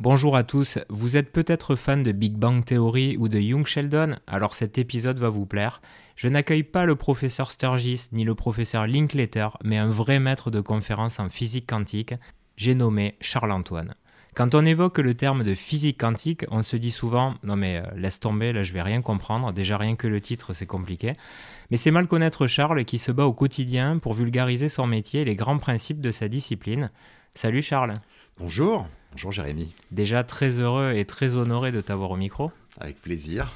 Bonjour à tous, vous êtes peut-être fan de Big Bang Theory ou de Young Sheldon, alors cet épisode va vous plaire. Je n'accueille pas le professeur Sturgis ni le professeur Linklater, mais un vrai maître de conférence en physique quantique, j'ai nommé Charles-Antoine. Quand on évoque le terme de physique quantique, on se dit souvent non mais euh, laisse tomber, là je vais rien comprendre, déjà rien que le titre c'est compliqué. Mais c'est mal connaître Charles qui se bat au quotidien pour vulgariser son métier et les grands principes de sa discipline. Salut Charles. Bonjour, bonjour Jérémy. Déjà très heureux et très honoré de t'avoir au micro. Avec plaisir.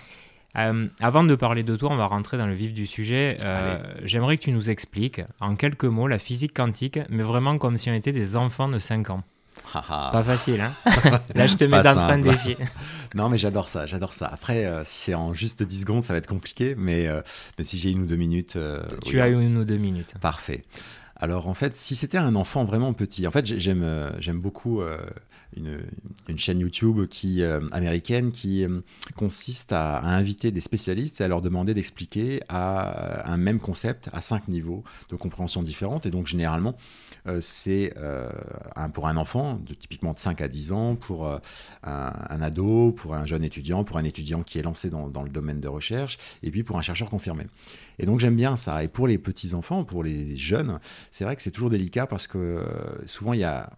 Euh, avant de parler de toi, on va rentrer dans le vif du sujet. Euh, j'aimerais que tu nous expliques en quelques mots la physique quantique, mais vraiment comme si on était des enfants de 5 ans. Pas facile, hein Là, je te mets dans train de défi. non, mais j'adore ça, j'adore ça. Après, euh, si c'est en juste 10 secondes, ça va être compliqué, mais, mais si j'ai une ou deux minutes... tu as une ou deux minutes. Parfait. Alors en fait, si c'était un enfant vraiment petit, en fait j'aime j'aime beaucoup euh, une, chaîne YouTube qui euh, américaine qui consiste à, inviter des spécialistes et à leur demander d'expliquer à un même concept à cinq niveaux de compréhension différentes. Et donc généralement c'est pour un enfant typiquement de 5 à 10 ans, pour un, ado, pour un jeune étudiant, pour un étudiant qui est lancé dans, dans le domaine de recherche, et puis pour un chercheur confirmé. Et donc j'aime bien ça. Et pour les petits enfants, pour les jeunes, c'est vrai que c'est toujours délicat parce que euh, souvent il y a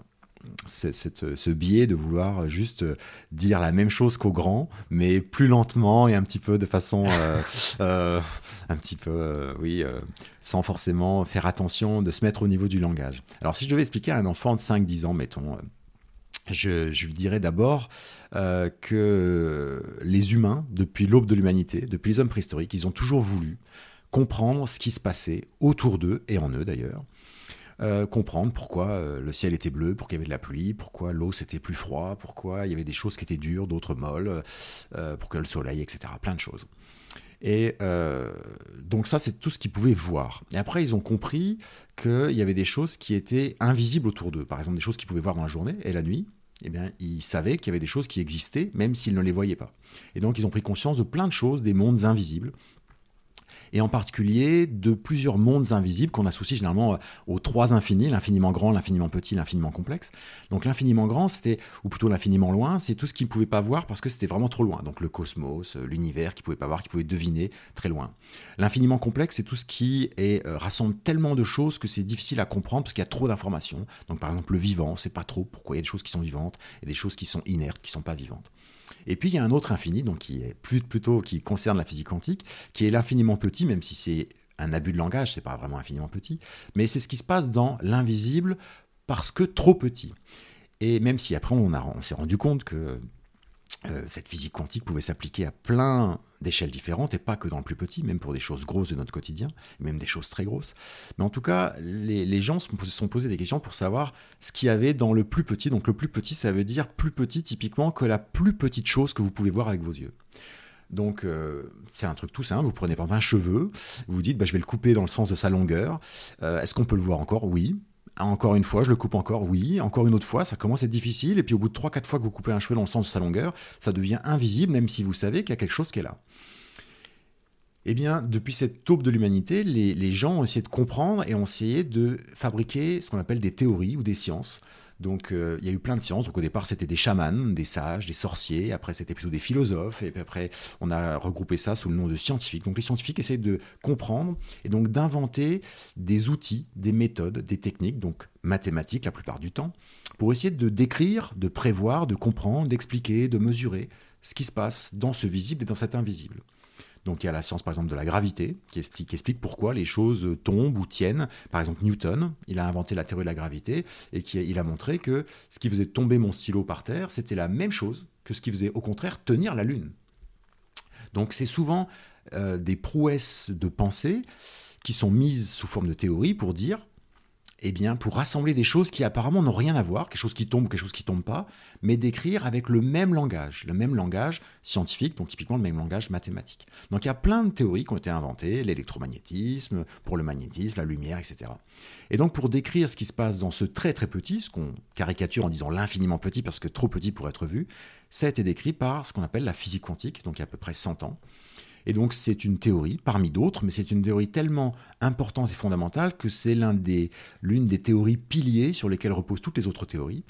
ce biais de vouloir juste dire la même chose qu'aux grands, mais plus lentement et un petit peu de façon, euh, euh, un petit peu, oui, sans forcément faire attention de se mettre au niveau du langage. Alors si je devais expliquer à un enfant de 5-10 ans, mettons, je, je, lui dirais d'abord que les humains, depuis l'aube de l'humanité, depuis les hommes préhistoriques, ils ont toujours voulu comprendre ce qui se passait autour d'eux, et en eux d'ailleurs. Euh, comprendre pourquoi euh, le ciel était bleu, pourquoi il y avait de la pluie, pourquoi l'eau c'était plus froid, pourquoi il y avait des choses qui étaient dures, d'autres molles, euh, pourquoi le soleil, etc. Plein de choses. Et donc ça, c'est tout ce qu'ils pouvaient voir. Et après, ils ont compris qu'il y avait des choses qui étaient invisibles autour d'eux. Par exemple, des choses qu'ils pouvaient voir dans la journée et la nuit. Eh bien, ils savaient qu'il y avait des choses qui existaient, même s'ils ne les voyaient pas. Et donc, ils ont pris conscience de plein de choses, des mondes invisibles, et en particulier de plusieurs mondes invisibles qu'on associe généralement euh, aux trois infinis, l'infiniment grand, l'infiniment petit, l'infiniment complexe. Donc l'infiniment grand, c'était, ou plutôt l'infiniment loin, c'est tout ce qu'ils ne pouvaient pas voir parce que c'était vraiment trop loin. Donc le cosmos, euh, l'univers qu'ils ne pouvaient pas voir, qu'ils pouvaient deviner très loin. L'infiniment complexe, c'est tout ce qui euh, rassemble tellement de choses que c'est difficile à comprendre parce qu'il y a trop d'informations. Donc par exemple le vivant, sait pas trop pourquoi il y a des choses qui sont vivantes et des choses qui sont inertes, qui ne sont pas vivantes. Et puis il y a un autre infini, donc qui concerne la physique quantique, qui est l'infiniment petit, même si c'est un abus de langage, c'est pas vraiment infiniment petit, mais c'est ce qui se passe dans l'invisible parce que trop petit. Et même si après on, s'est rendu compte que cette physique quantique pouvait s'appliquer à plein d'échelles différentes et pas que dans le plus petit, même pour des choses grosses de notre quotidien, même des choses très grosses. Mais en tout cas, les, gens se sont posés des questions pour savoir ce qu'il y avait dans le plus petit. Donc le plus petit, ça veut dire plus petit typiquement que la plus petite chose que vous pouvez voir avec vos yeux. Donc euh, c'est un truc tout simple, vous prenez par exemple un cheveu, vous vous dites bah, je vais le couper dans le sens de sa longueur. Euh, est-ce qu'on peut le voir encore? Oui. Encore une fois, je le coupe encore, oui. Encore une autre fois, ça commence à être difficile. Et puis au bout de 3-4 fois que vous coupez un cheveu dans le sens de sa longueur, ça devient invisible, même si vous savez qu'il y a quelque chose qui est là. Eh bien, depuis cette taupe de l'humanité, les, gens ont essayé de comprendre et ont essayé de fabriquer ce qu'on appelle des théories ou des sciences donc euh, il y a eu plein de sciences. Donc au départ c'était des chamans, des sages, des sorciers. Après c'était plutôt des philosophes. Et puis après on a regroupé ça sous le nom de scientifiques. Donc les scientifiques essayent de comprendre et donc d'inventer des outils, des méthodes, des techniques, donc mathématiques la plupart du temps, pour essayer de décrire, de prévoir, de comprendre, d'expliquer, de mesurer ce qui se passe dans ce visible et dans cet invisible. Donc il y a la science par exemple de la gravité qui explique, pourquoi les choses tombent ou tiennent. Par exemple Newton, il a inventé la théorie de la gravité et qui, il a montré que ce qui faisait tomber mon stylo par terre, c'était la même chose que ce qui faisait au contraire tenir la Lune. Donc c'est souvent euh, des prouesses de pensée qui sont mises sous forme de théorie pour dire eh bien, pour rassembler des choses qui apparemment n'ont rien à voir, quelque chose qui tombe, quelque chose qui tombe pas, mais d'écrire avec le même langage, le même langage scientifique, donc typiquement le même langage mathématique. Donc il y a plein de théories qui ont été inventées, l'électromagnétisme, pour le magnétisme, la lumière, etc. Et donc pour décrire ce qui se passe dans ce très très petit, ce qu'on caricature en disant l'infiniment petit parce que trop petit pour être vu, ça a été décrit par ce qu'on appelle la physique quantique, donc il y a à peu près 100 ans. Et donc c'est une théorie parmi d'autres, mais c'est une théorie tellement importante et fondamentale que c'est l'une des, théories piliers sur lesquelles reposent toutes les autres théories.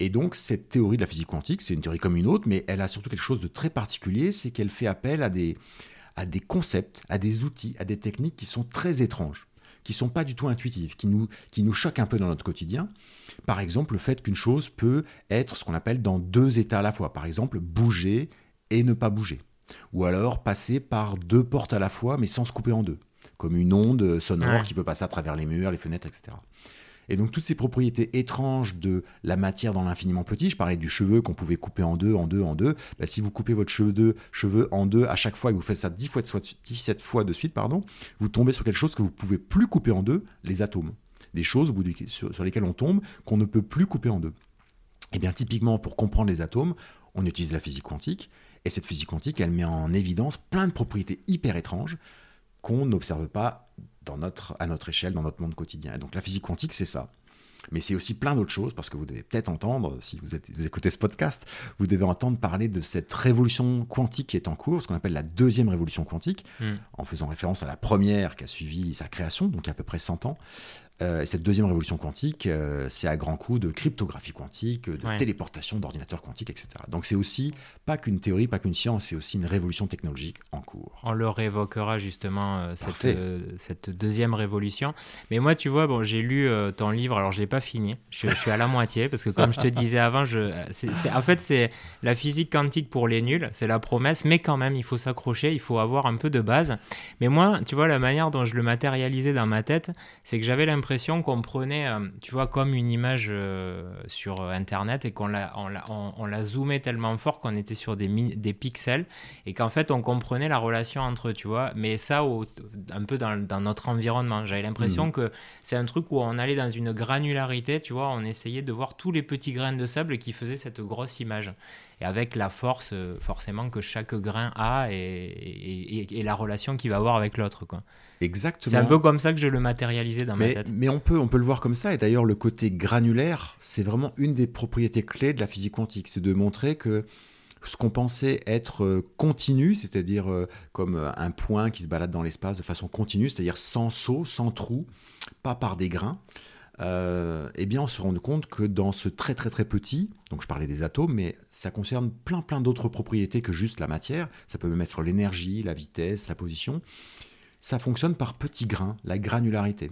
Et donc, cette théorie de la physique quantique, c'est une théorie comme une autre, mais elle a surtout quelque chose de très particulier, c'est qu'elle fait appel à des, concepts, à des outils, à des techniques qui sont très étranges, qui sont pas du tout intuitives, qui nous, qui nous choquent un peu dans notre quotidien. Par exemple, le fait qu'une chose peut être ce qu'on appelle dans deux états à la fois. Par exemple, bouger et ne pas bouger. Ou alors passer par deux portes à la fois, mais sans se couper en deux. Comme une onde sonore qui peut passer à travers les murs, les fenêtres, etc. Et donc toutes ces propriétés étranges de la matière dans l'infiniment petit, je parlais du cheveu qu'on pouvait couper en deux, en deux, en deux, bah, si vous coupez votre cheveu, en deux à chaque fois et que vous faites ça 10 fois de, 17 fois de suite, pardon, vous tombez sur quelque chose que vous pouvez plus couper en deux, les atomes. Des choses sur, lesquelles on tombe qu'on ne peut plus couper en deux. Et eh bien typiquement pour comprendre les atomes, on utilise la physique quantique, et cette physique quantique, elle met en évidence plein de propriétés hyper étranges qu'on n'observe pas dans notre, à notre échelle, dans notre monde quotidien. Et donc la physique quantique, c'est ça. Mais c'est aussi plein d'autres choses, parce que vous devez peut-être entendre, si vous, êtes, vous, écoutez ce podcast, vous devez entendre parler de cette révolution quantique qui est en cours, ce qu'on appelle la deuxième révolution quantique, hmm. en faisant référence à la première qui a suivi sa création, donc il y a à peu près 100 ans. Euh, et cette deuxième révolution quantique, euh, c'est à grands coups de cryptographie quantique, de téléportation d'ordinateurs quantiques, etc. Donc c'est aussi pas qu'une théorie, pas qu'une science, c'est aussi une révolution technologique en cours. On le réévoquera justement euh, cette, cette, deuxième révolution. Mais moi, tu vois, bon, j'ai lu ton livre, alors je l'ai pas fini. Je, suis à la moitié parce que comme je te disais avant, je, en fait c'est la physique quantique pour les nuls, c'est la promesse, mais quand même il faut s'accrocher, il faut avoir un peu de base. Mais moi, tu vois, la manière dont je le matérialisais dans ma tête, c'est que j'avais l'impression l'impression qu'on prenait, euh, tu vois, comme une image euh, sur euh, Internet et qu'on la, on la, on, la zoomait tellement fort qu'on était sur des, des pixels et qu'en fait on comprenait la relation entre eux, tu vois. Mais ça, un peu dans, dans, notre environnement. J'avais l'impression mmh. que c'est un truc où on allait dans une granularité, tu vois, on essayait de voir tous les petits grains de sable qui faisaient cette grosse image et avec la force forcément que chaque grain a et, et, et la relation qu'il va avoir avec l'autre. quoi. Exactement. C'est un peu comme ça que je le matérialisais dans mais, ma tête. Mais on peut, on peut le voir comme ça. Et d'ailleurs, le côté granulaire, c'est vraiment une des propriétés clés de la physique quantique. C'est de montrer que ce qu'on pensait être euh, continu, c'est-à-dire euh, comme euh, un point qui se balade dans l'espace de façon continue, c'est-à-dire sans saut, sans trou, pas par des grains, eh bien on se rend compte que dans ce très très très petit, donc je parlais des atomes, mais ça concerne plein plein d'autres propriétés que juste la matière, ça peut même être l'énergie, la vitesse, la position, ça fonctionne par petits grains, la granularité.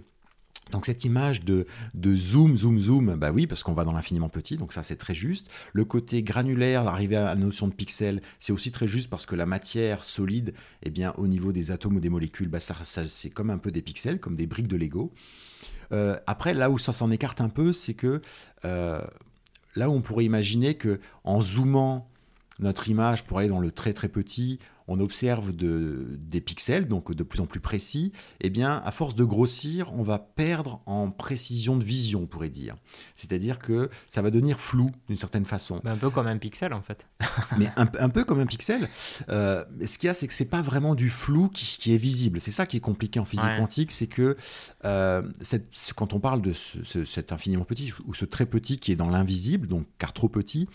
Donc cette image de, de, zoom, zoom, zoom, bah oui, parce qu'on va dans l'infiniment petit, donc ça c'est très juste. Le côté granulaire, arriver à la notion de pixels, c'est aussi très juste parce que la matière solide, eh bien au niveau des atomes ou des molécules, bah, ça, c'est comme un peu des pixels, comme des briques de Lego. Euh, après, là où ça s'en écarte un peu, c'est que euh, là où on pourrait imaginer que en zoomant notre image pour aller dans le très très petit, on observe des pixels, donc de plus en plus précis, eh bien, à force de grossir, on va perdre en précision de vision, on pourrait dire. C'est-à-dire que ça va devenir flou d'une certaine façon. un peu comme un pixel, en fait. Mais un, peu comme un pixel. Euh, ce qu'il y a, c'est que c'est pas vraiment du flou qui, est visible. C'est ça qui est compliqué en physique quantique, c'est que euh, quand on parle de cet infiniment petit ou ce très petit qui est dans l'invisible, donc car trop petit,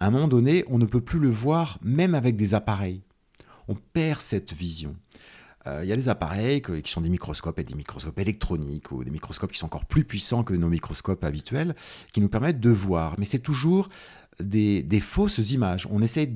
à un moment donné, on ne peut plus le voir même avec des appareils on perd cette vision. Euh, il y a des appareils qui sont des microscopes et des microscopes électroniques ou des microscopes qui sont encore plus puissants que nos microscopes habituels, qui nous permettent de voir. Mais c'est toujours des, fausses images. On essaie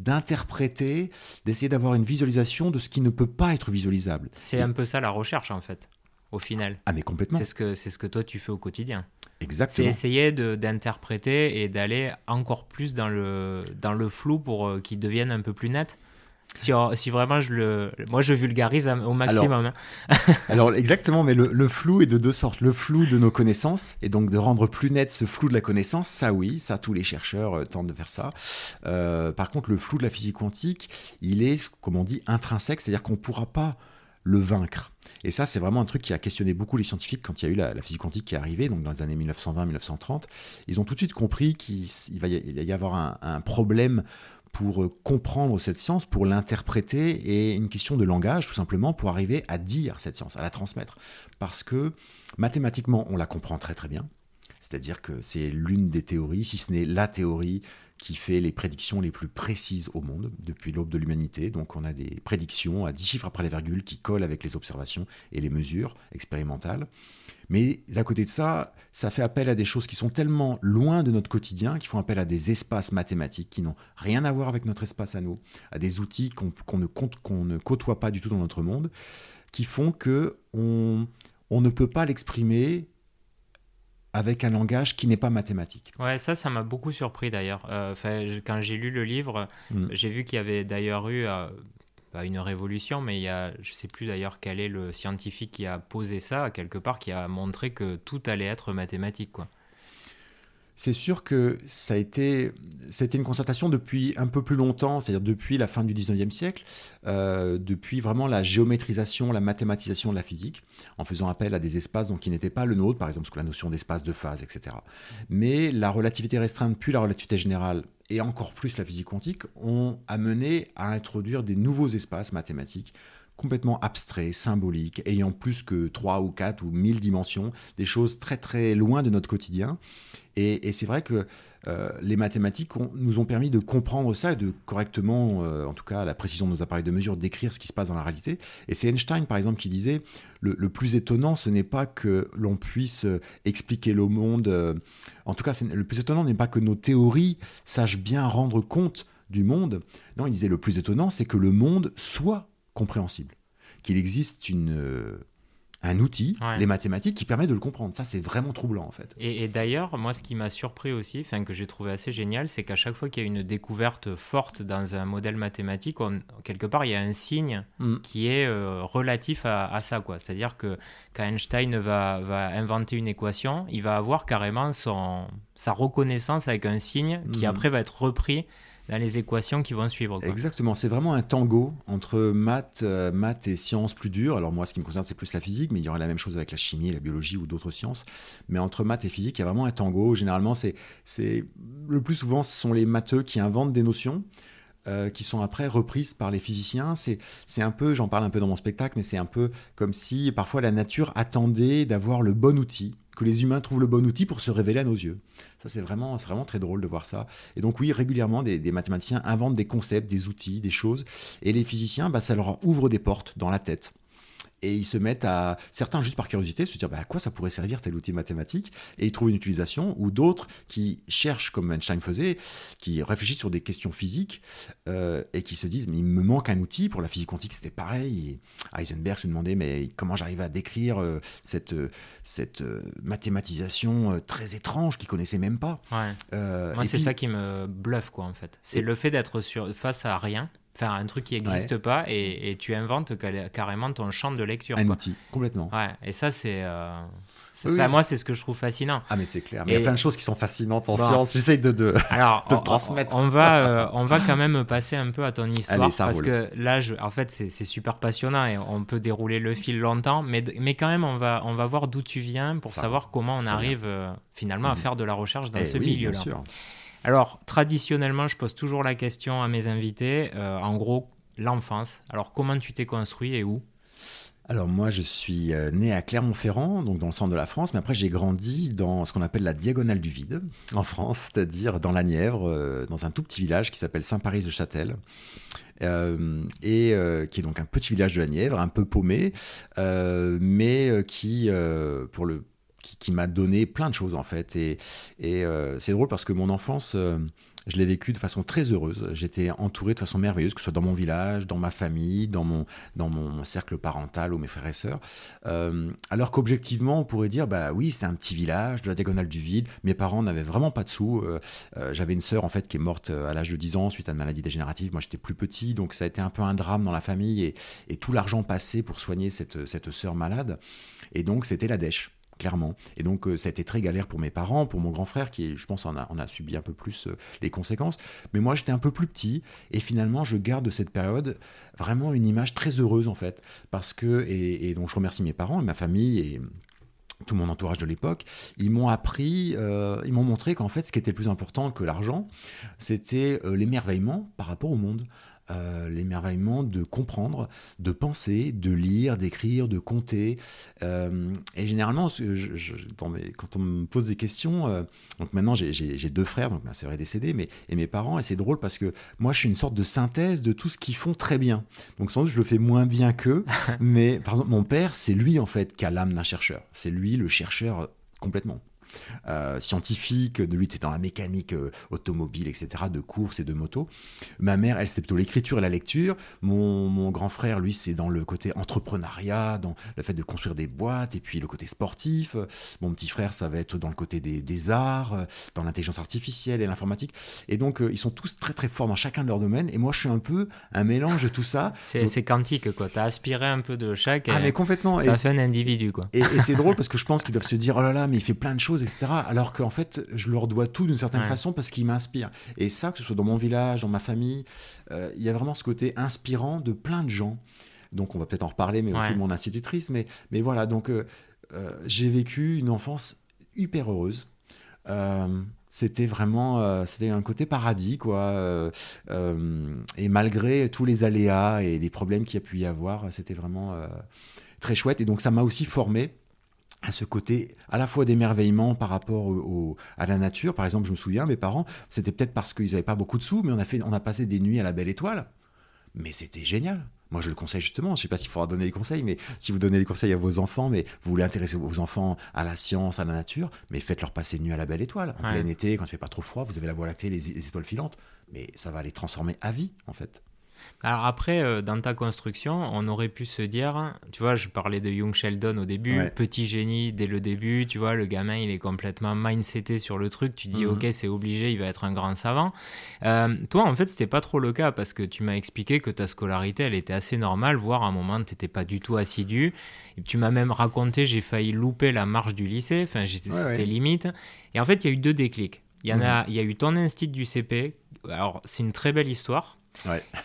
d'interpréter, d'essayer d'avoir une visualisation de ce qui ne peut pas être visualisable. C'est un peu ça la recherche en fait, au final. Ah mais complètement. C'est ce que, ce que toi tu fais au quotidien. Exactement. C'est essayer d'interpréter et d'aller encore plus dans le, dans le flou pour euh, qu'il devienne un peu plus net. Si, vraiment je le. Moi, je vulgarise au maximum. Hein. Alors, exactement, mais le, flou est de deux sortes. Le flou de nos connaissances, et donc de rendre plus net ce flou de la connaissance, ça oui, ça tous les chercheurs euh, tentent de faire ça. Euh, par contre, le flou de la physique quantique, il est, comme on dit, intrinsèque, c'est-à-dire qu'on ne pourra pas le vaincre. Et ça, c'est vraiment un truc qui a questionné beaucoup les scientifiques quand il y a eu la, physique quantique qui est arrivée, donc dans les années 1920-1930. Ils ont tout de suite compris qu'il va y avoir un, un problème pour euh, comprendre cette science, pour l'interpréter, et une question de langage, tout simplement, pour arriver à dire cette science, à la transmettre. Parce que mathématiquement, on la comprend très très bien. c'est-à-dire que c'est l'une des théories, si ce n'est la théorie qui fait les prédictions les plus précises au monde depuis l'aube de l'humanité. Donc on a des prédictions à 10 chiffres après la virgule qui collent avec les observations et les mesures expérimentales. Mais à côté de ça, ça fait appel à des choses qui sont tellement loin de notre quotidien, qui font appel à des espaces mathématiques qui n'ont rien à voir avec notre espace à nous, à des outils qu'on ne, qu'on ne côtoie pas du tout dans notre monde, qui font que on, on ne peut pas l'exprimer avec un langage qui n'est pas mathématique. Ouais, ça, ça m'a beaucoup surpris d'ailleurs. Euh, quand j'ai lu le livre, mm. j'ai vu qu'il y avait d'ailleurs eu euh, pas une révolution, mais il y a, je sais plus d'ailleurs quel est le scientifique qui a posé ça quelque part, qui a montré que tout allait être mathématique, quoi c'est sûr que ça a été, une constatation depuis un peu plus longtemps, c'est-à-dire depuis la fin du 19e siècle, euh, depuis vraiment la géométrisation, la mathématisation de la physique, en faisant appel à des espaces donc, qui n'étaient pas le nôtre, par exemple la notion d'espace, de phase, etc. Mais la relativité restreinte, puis la relativité générale, et encore plus la physique quantique, ont amené à introduire des nouveaux espaces mathématiques complètement abstraits, symboliques, ayant plus que 3 ou 4 ou 1000 dimensions, des choses très très loin de notre quotidien, et, c'est vrai que euh, les mathématiques nous ont permis de comprendre ça et de correctement, euh, en tout cas à la précision de nos appareils de mesure, décrire ce qui se passe dans la réalité. Et c'est Einstein, par exemple, qui disait le, plus étonnant, ce n'est pas que l'on puisse euh, expliquer le monde. en tout cas, le plus étonnant n'est pas que nos théories sachent bien rendre compte du monde. Non, il disait le plus étonnant, c'est que le monde soit compréhensible, qu'il existe une un outil, les mathématiques, qui permet de le comprendre. Ça, c'est vraiment troublant, en fait. Et, d'ailleurs, moi, ce qui m'a surpris aussi, enfin, que j'ai trouvé assez génial, c'est qu'à chaque fois qu'il y a une découverte forte dans un modèle mathématique, quelque part, il y a un signe mm. qui est euh, relatif à, ça, quoi. C'est-à-dire que quand Einstein va, va, inventer une équation, il va avoir carrément son, sa reconnaissance avec un signe qui, mm. après, va être repris les équations qui vont suivre. Exactement, c'est vraiment un tango entre maths, euh, maths et sciences plus dures. Alors moi, ce qui me concerne, c'est plus la physique, mais il y aurait la même chose avec la chimie, la biologie ou d'autres sciences. Mais entre maths et physique, il y a vraiment un tango. Généralement, c'est, le plus souvent, ce sont les matheux qui inventent des notions. Euh, qui sont après reprises par les physiciens. C'est un peu, j'en parle un peu dans mon spectacle, mais c'est un peu comme si parfois la nature attendait d'avoir le bon outil que les humains trouvent le bon outil pour se révéler à nos yeux. Ça, c'est vraiment, très drôle de voir ça. Et donc, oui, régulièrement, des, mathématiciens inventent des concepts, des outils, des choses. Et les physiciens, bah, ça leur ouvre des portes dans la tête et ils se mettent à, certains juste par curiosité, se dire bah, à quoi ça pourrait servir tel outil mathématique, et ils trouvent une utilisation, ou d'autres qui cherchent, comme Einstein faisait, qui réfléchissent sur des questions physiques, euh, et qui se disent mais il me manque un outil, pour la physique quantique c'était pareil, et Heisenberg se demandait mais comment j'arrive à décrire euh, cette, cette euh, mathématisation très étrange qu'il connaissait même pas? Moi c'est ça qui me bluffe quoi en fait, c'est le fait d'être face à rien, Enfin, un truc qui n'existe pas et, tu inventes carrément ton champ de lecture. Un outil, complètement. Ouais, et ça, c'est. Euh, moi, c'est ce que je trouve fascinant. Ah, mais c'est clair. Mais il y a plein de choses qui sont fascinantes en science. J'essaye de, de, Alors, le transmettre. On, va, euh, on va quand même passer un peu à ton histoire. parce que là, je, en fait, c'est super passionnant et on peut dérouler le fil longtemps. Mais, mais quand même, on va, on va voir d'où tu viens pour savoir comment on arrive euh, finalement à mhm. faire de la recherche dans eh ce milieu-là. Alors, traditionnellement, je pose toujours la question à mes invités. Euh, en gros, l'enfance. Alors, comment tu t'es construit et où? Alors moi, je suis euh, né à Clermont-Ferrand, donc dans le centre de la France, mais après j'ai grandi dans ce qu'on appelle la diagonale du vide en France, c'est-à-dire dans la Nièvre, euh, dans un tout petit village qui s'appelle Saint-Paris-de-Châtel. et qui est donc un petit village de la Nièvre, un peu paumé, mais qui, pour le qui, m'a donné plein de choses en fait. Et, euh, c'est drôle parce que mon enfance, euh, je l'ai vécue de façon très heureuse. J'étais entouré de façon merveilleuse, que ce soit dans mon village, dans ma famille, dans mon, dans mon, cercle parental ou mes frères et sœurs. Euh, alors qu'objectivement, on pourrait dire, bah oui, c'était un petit village de la diagonale du vide. Mes parents n'avaient vraiment pas de sous. J'avais une sœur en fait qui est morte à l'âge de 10 ans suite à une maladie dégénérative. Moi, j'étais plus petit, donc ça a été un peu un drame dans la famille et, et tout l'argent passé pour soigner cette, cette sœur malade. Et donc, c'était la dèche Et donc, euh, ça a été très galère pour mes parents, pour mon grand frère, qui, je pense, en a, subi un peu plus euh, les conséquences. Mais moi, j'étais un peu plus petit, et finalement, je garde de cette période vraiment une image très heureuse, en fait. Parce que, et, donc, je remercie mes parents et ma famille, et tout mon entourage de l'époque, ils m'ont appris, euh, ils m'ont montré qu'en fait, ce qui était plus important que l'argent, c'était l'émerveillement par rapport au monde. Euh, l'émerveillement de comprendre, de penser, de lire, d'écrire, de compter. Euh, et généralement, je, quand on me pose des questions, euh, donc maintenant j'ai deux frères, donc ma sœur est décédée, mais, et mes parents, et c'est drôle parce que moi je suis une sorte de synthèse de tout ce qu'ils font très bien. Donc sans doute je le fais moins bien qu'eux, mais par exemple mon père, c'est lui en fait qui a l'âme d'un chercheur. C'est lui le chercheur complètement. Euh, scientifique, de lui, était dans la mécanique euh, automobile, etc., de course et de moto. Ma mère, elle, c'est plutôt l'écriture et la lecture. Mon, mon grand frère, lui, c'est dans le côté entrepreneuriat, dans le fait de construire des boîtes, et puis le côté sportif. Mon petit frère, ça va être dans le côté des, des arts, euh, dans l'intelligence artificielle et l'informatique. Et donc, ils sont tous très, très forts dans chacun de leur domaine. Et moi, je suis un peu un mélange de tout ça. C'est quantique, quoi. Tu as aspiré un peu de chaque. Ah, mais complètement. Ça fait un individu, quoi. Et, et c'est drôle parce que je pense qu'ils doivent se dire, oh là là, mais il fait plein de choses etc. Alors qu'en fait, je leur dois tout d'une certaine façon parce qu'ils m'inspirent. Et ça, que ce soit dans mon village, dans ma famille, euh, il y a vraiment ce côté inspirant de plein de gens. Donc, on va peut-être en reparler, mais aussi mon institutrice. Mais, mais voilà, donc euh, euh, j'ai vécu une enfance hyper heureuse. c'était vraiment c'était un côté paradis quoi et malgré tous les aléas et les problèmes qu'il y a pu y avoir c'était vraiment très chouette et donc ça m'a aussi formé à ce côté à la fois d'émerveillement par rapport au, à la nature. Par exemple, je me souviens, mes parents, c'était peut-être parce qu'ils n'avaient pas beaucoup de sous, mais on a, fait, on a passé des nuits à la belle étoile. Mais c'était génial. Moi, je le conseille justement. Je ne sais pas s'il faudra donner des conseils, mais si vous donnez des conseils à vos enfants, mais vous voulez intéresser vos enfants à la science, à la nature, mais faites-leur passer une nuit à la belle étoile. En plein été, quand il fait pas trop froid, vous avez la voie lactée, les étoiles filantes. Mais ça va les transformer à vie, en fait. Alors après, euh, dans ta construction, on aurait pu se dire, tu vois, je parlais de Young Sheldon au début, petit génie dès le début, tu vois, le gamin, il est complètement mindseté sur le truc, tu dis, mhm. ok, c'est obligé, il va être un grand savant. Euh, toi, en fait, c'était pas trop le cas parce que tu m'as expliqué que ta scolarité, elle était assez normale, voire à un moment, tu n'étais pas du tout assidu. Et tu m'as même raconté, j'ai failli louper la marche du lycée, enfin, c'était limite. Et en fait, il y a eu deux déclics. Il y, en a, mhm. il y a eu ton instinct du CP. Alors, c'est une très belle histoire.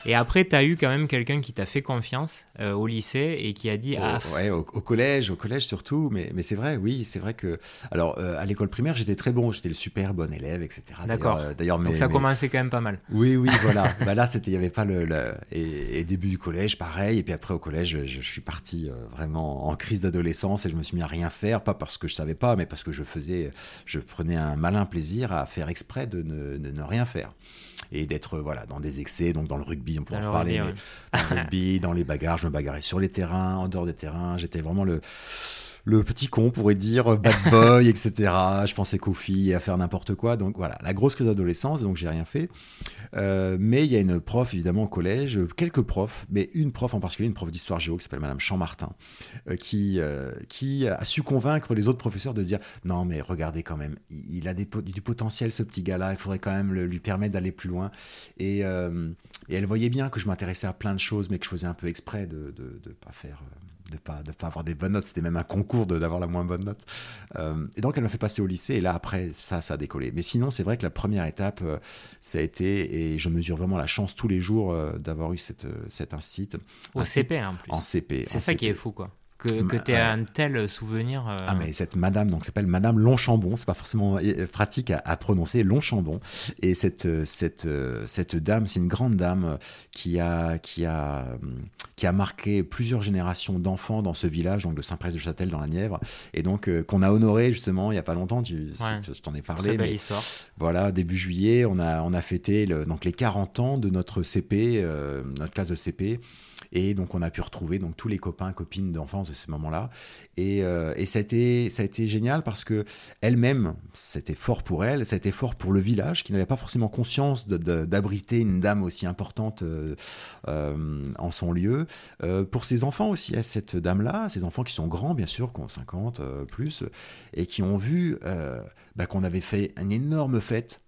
Et après, tu as eu quand même quelqu'un qui t'a fait confiance euh, au lycée et qui a dit. Au, ah, ouais, au, collège, au collège surtout. Mais, mais c'est vrai, oui, c'est vrai que. Alors, euh, à l'école primaire, j'étais très bon, j'étais le super bon élève, etc. D'accord. D'ailleurs, Donc ça commençait quand même pas mal. Oui, oui, voilà. bah là, il n'y avait pas le. Et, début du collège, pareil. Et puis après, au collège, je, suis parti euh, vraiment en crise d'adolescence et je me suis mis à rien faire, pas parce que je savais pas, mais parce que je faisais. Je prenais un malin plaisir à faire exprès de ne, de ne rien faire et d'être voilà dans des excès. Donc dans le rugby on pourra en parler mais dans le rugby dans les bagarres je me bagarrais sur les terrains en dehors des terrains. J'étais vraiment le le petit con pourrait dire euh, bad boy, etc. Je pensais qu'aux filles et à faire n'importe quoi. Donc voilà, la grosse crise d'adolescence, donc j'ai rien fait. Euh, mais il y a une prof, évidemment, au collège, quelques profs, mais une prof en particulier, une prof d'histoire géo qui s'appelle Madame Champmartin, euh, qui, qui a su convaincre les autres professeurs de dire non, mais regardez quand même, il, a du potentiel, ce petit gars-là, il faudrait quand même lui permettre d'aller plus loin. Et, et, elle voyait bien que je m'intéressais à plein de choses, mais que je faisais un peu exprès de ne pas faire de pas de pas avoir des bonnes notes. C'était même un concours d'avoir la moins bonne note. Euh, et donc elle m'a fait passer au lycée et là après ça ça a décollé. Mais sinon c'est vrai que la première étape euh, ça a été et je mesure vraiment la chance tous les jours euh, d'avoir eu cette cet institut. Au CP en plus. En CP. C'est ça qui est fou quoi que, que tu aies un tel souvenir. Euh. Ah, mais cette madame, donc s'appelle Madame Longchambon, c'est pas forcément euh, pratique à, prononcer, Longchambon. Et cette, euh, cette, cette dame, c'est une grande dame qui a, qui, a, qui a marqué plusieurs générations d'enfants dans ce village, donc de Saint-Prest-de-Châtel dans la Nièvre, et donc qu'on a honoré justement il y a pas longtemps, tu, je t'en ai parlé. Très belle histoire. Voilà, début juillet, on a, on a fêté le, donc les 40 ans de notre CP, notre classe de CP. Et donc, on a pu retrouver donc, tous les copains, copines d'enfance de ce moment-là. Et, euh, et ça, a été, ça a été génial parce que elle-même, c'était fort pour elle, été fort pour le village qui n'avait pas forcément conscience d'abriter une dame aussi importante euh, euh, en son lieu. pour ses enfants aussi, à cette dame-là, ces enfants qui sont grands, bien sûr, qui ont 50 plus, et qui ont vu bah, qu'on avait fait une énorme fête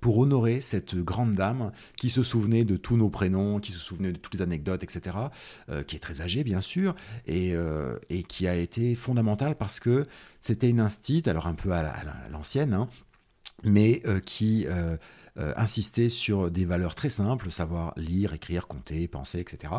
pour, honorer cette grande dame qui se souvenait de tous nos prénoms, qui se souvenait de toutes les anecdotes, etc., euh, qui est très âgée, bien sûr, et, euh, et qui a été fondamentale parce que c'était une instite, alors un peu à l'ancienne, hein, mais euh, qui insistait sur des valeurs très simples, savoir lire, écrire, compter, penser, etc.,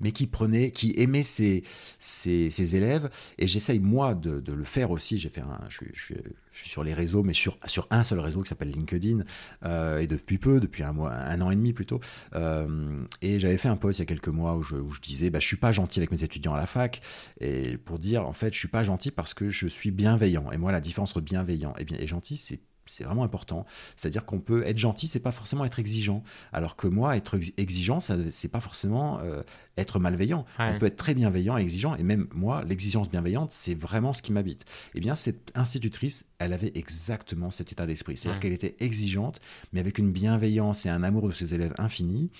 mais qui prenait, qui aimait ses, ses, élèves. Et j'essaye, moi, de, de, le faire aussi. J'ai fait un, je, suis, sur les réseaux, mais sur, sur un seul réseau qui s'appelle LinkedIn, euh, et depuis peu, depuis un, mois, un an et demi plutôt. Euh, et j'avais fait un post il y a quelques mois où je, où je disais, bah, je suis pas gentil avec mes étudiants à la fac, et pour dire, en fait, je suis pas gentil parce que je suis bienveillant. Et moi, la différence entre bienveillant et, bien, et gentil, c'est c'est vraiment important. C'est-à-dire qu'on peut être gentil, c'est pas forcément être exigeant. Alors que moi, être exigeant, c'est pas forcément euh, être malveillant. On peut être très bienveillant exigeant. Et même moi, l'exigence bienveillante, c'est vraiment ce qui m'habite. Eh bien, cette institutrice, elle avait exactement cet état d'esprit. C'est-à-dire qu'elle était exigeante, mais avec une bienveillance et un amour de ses élèves infini.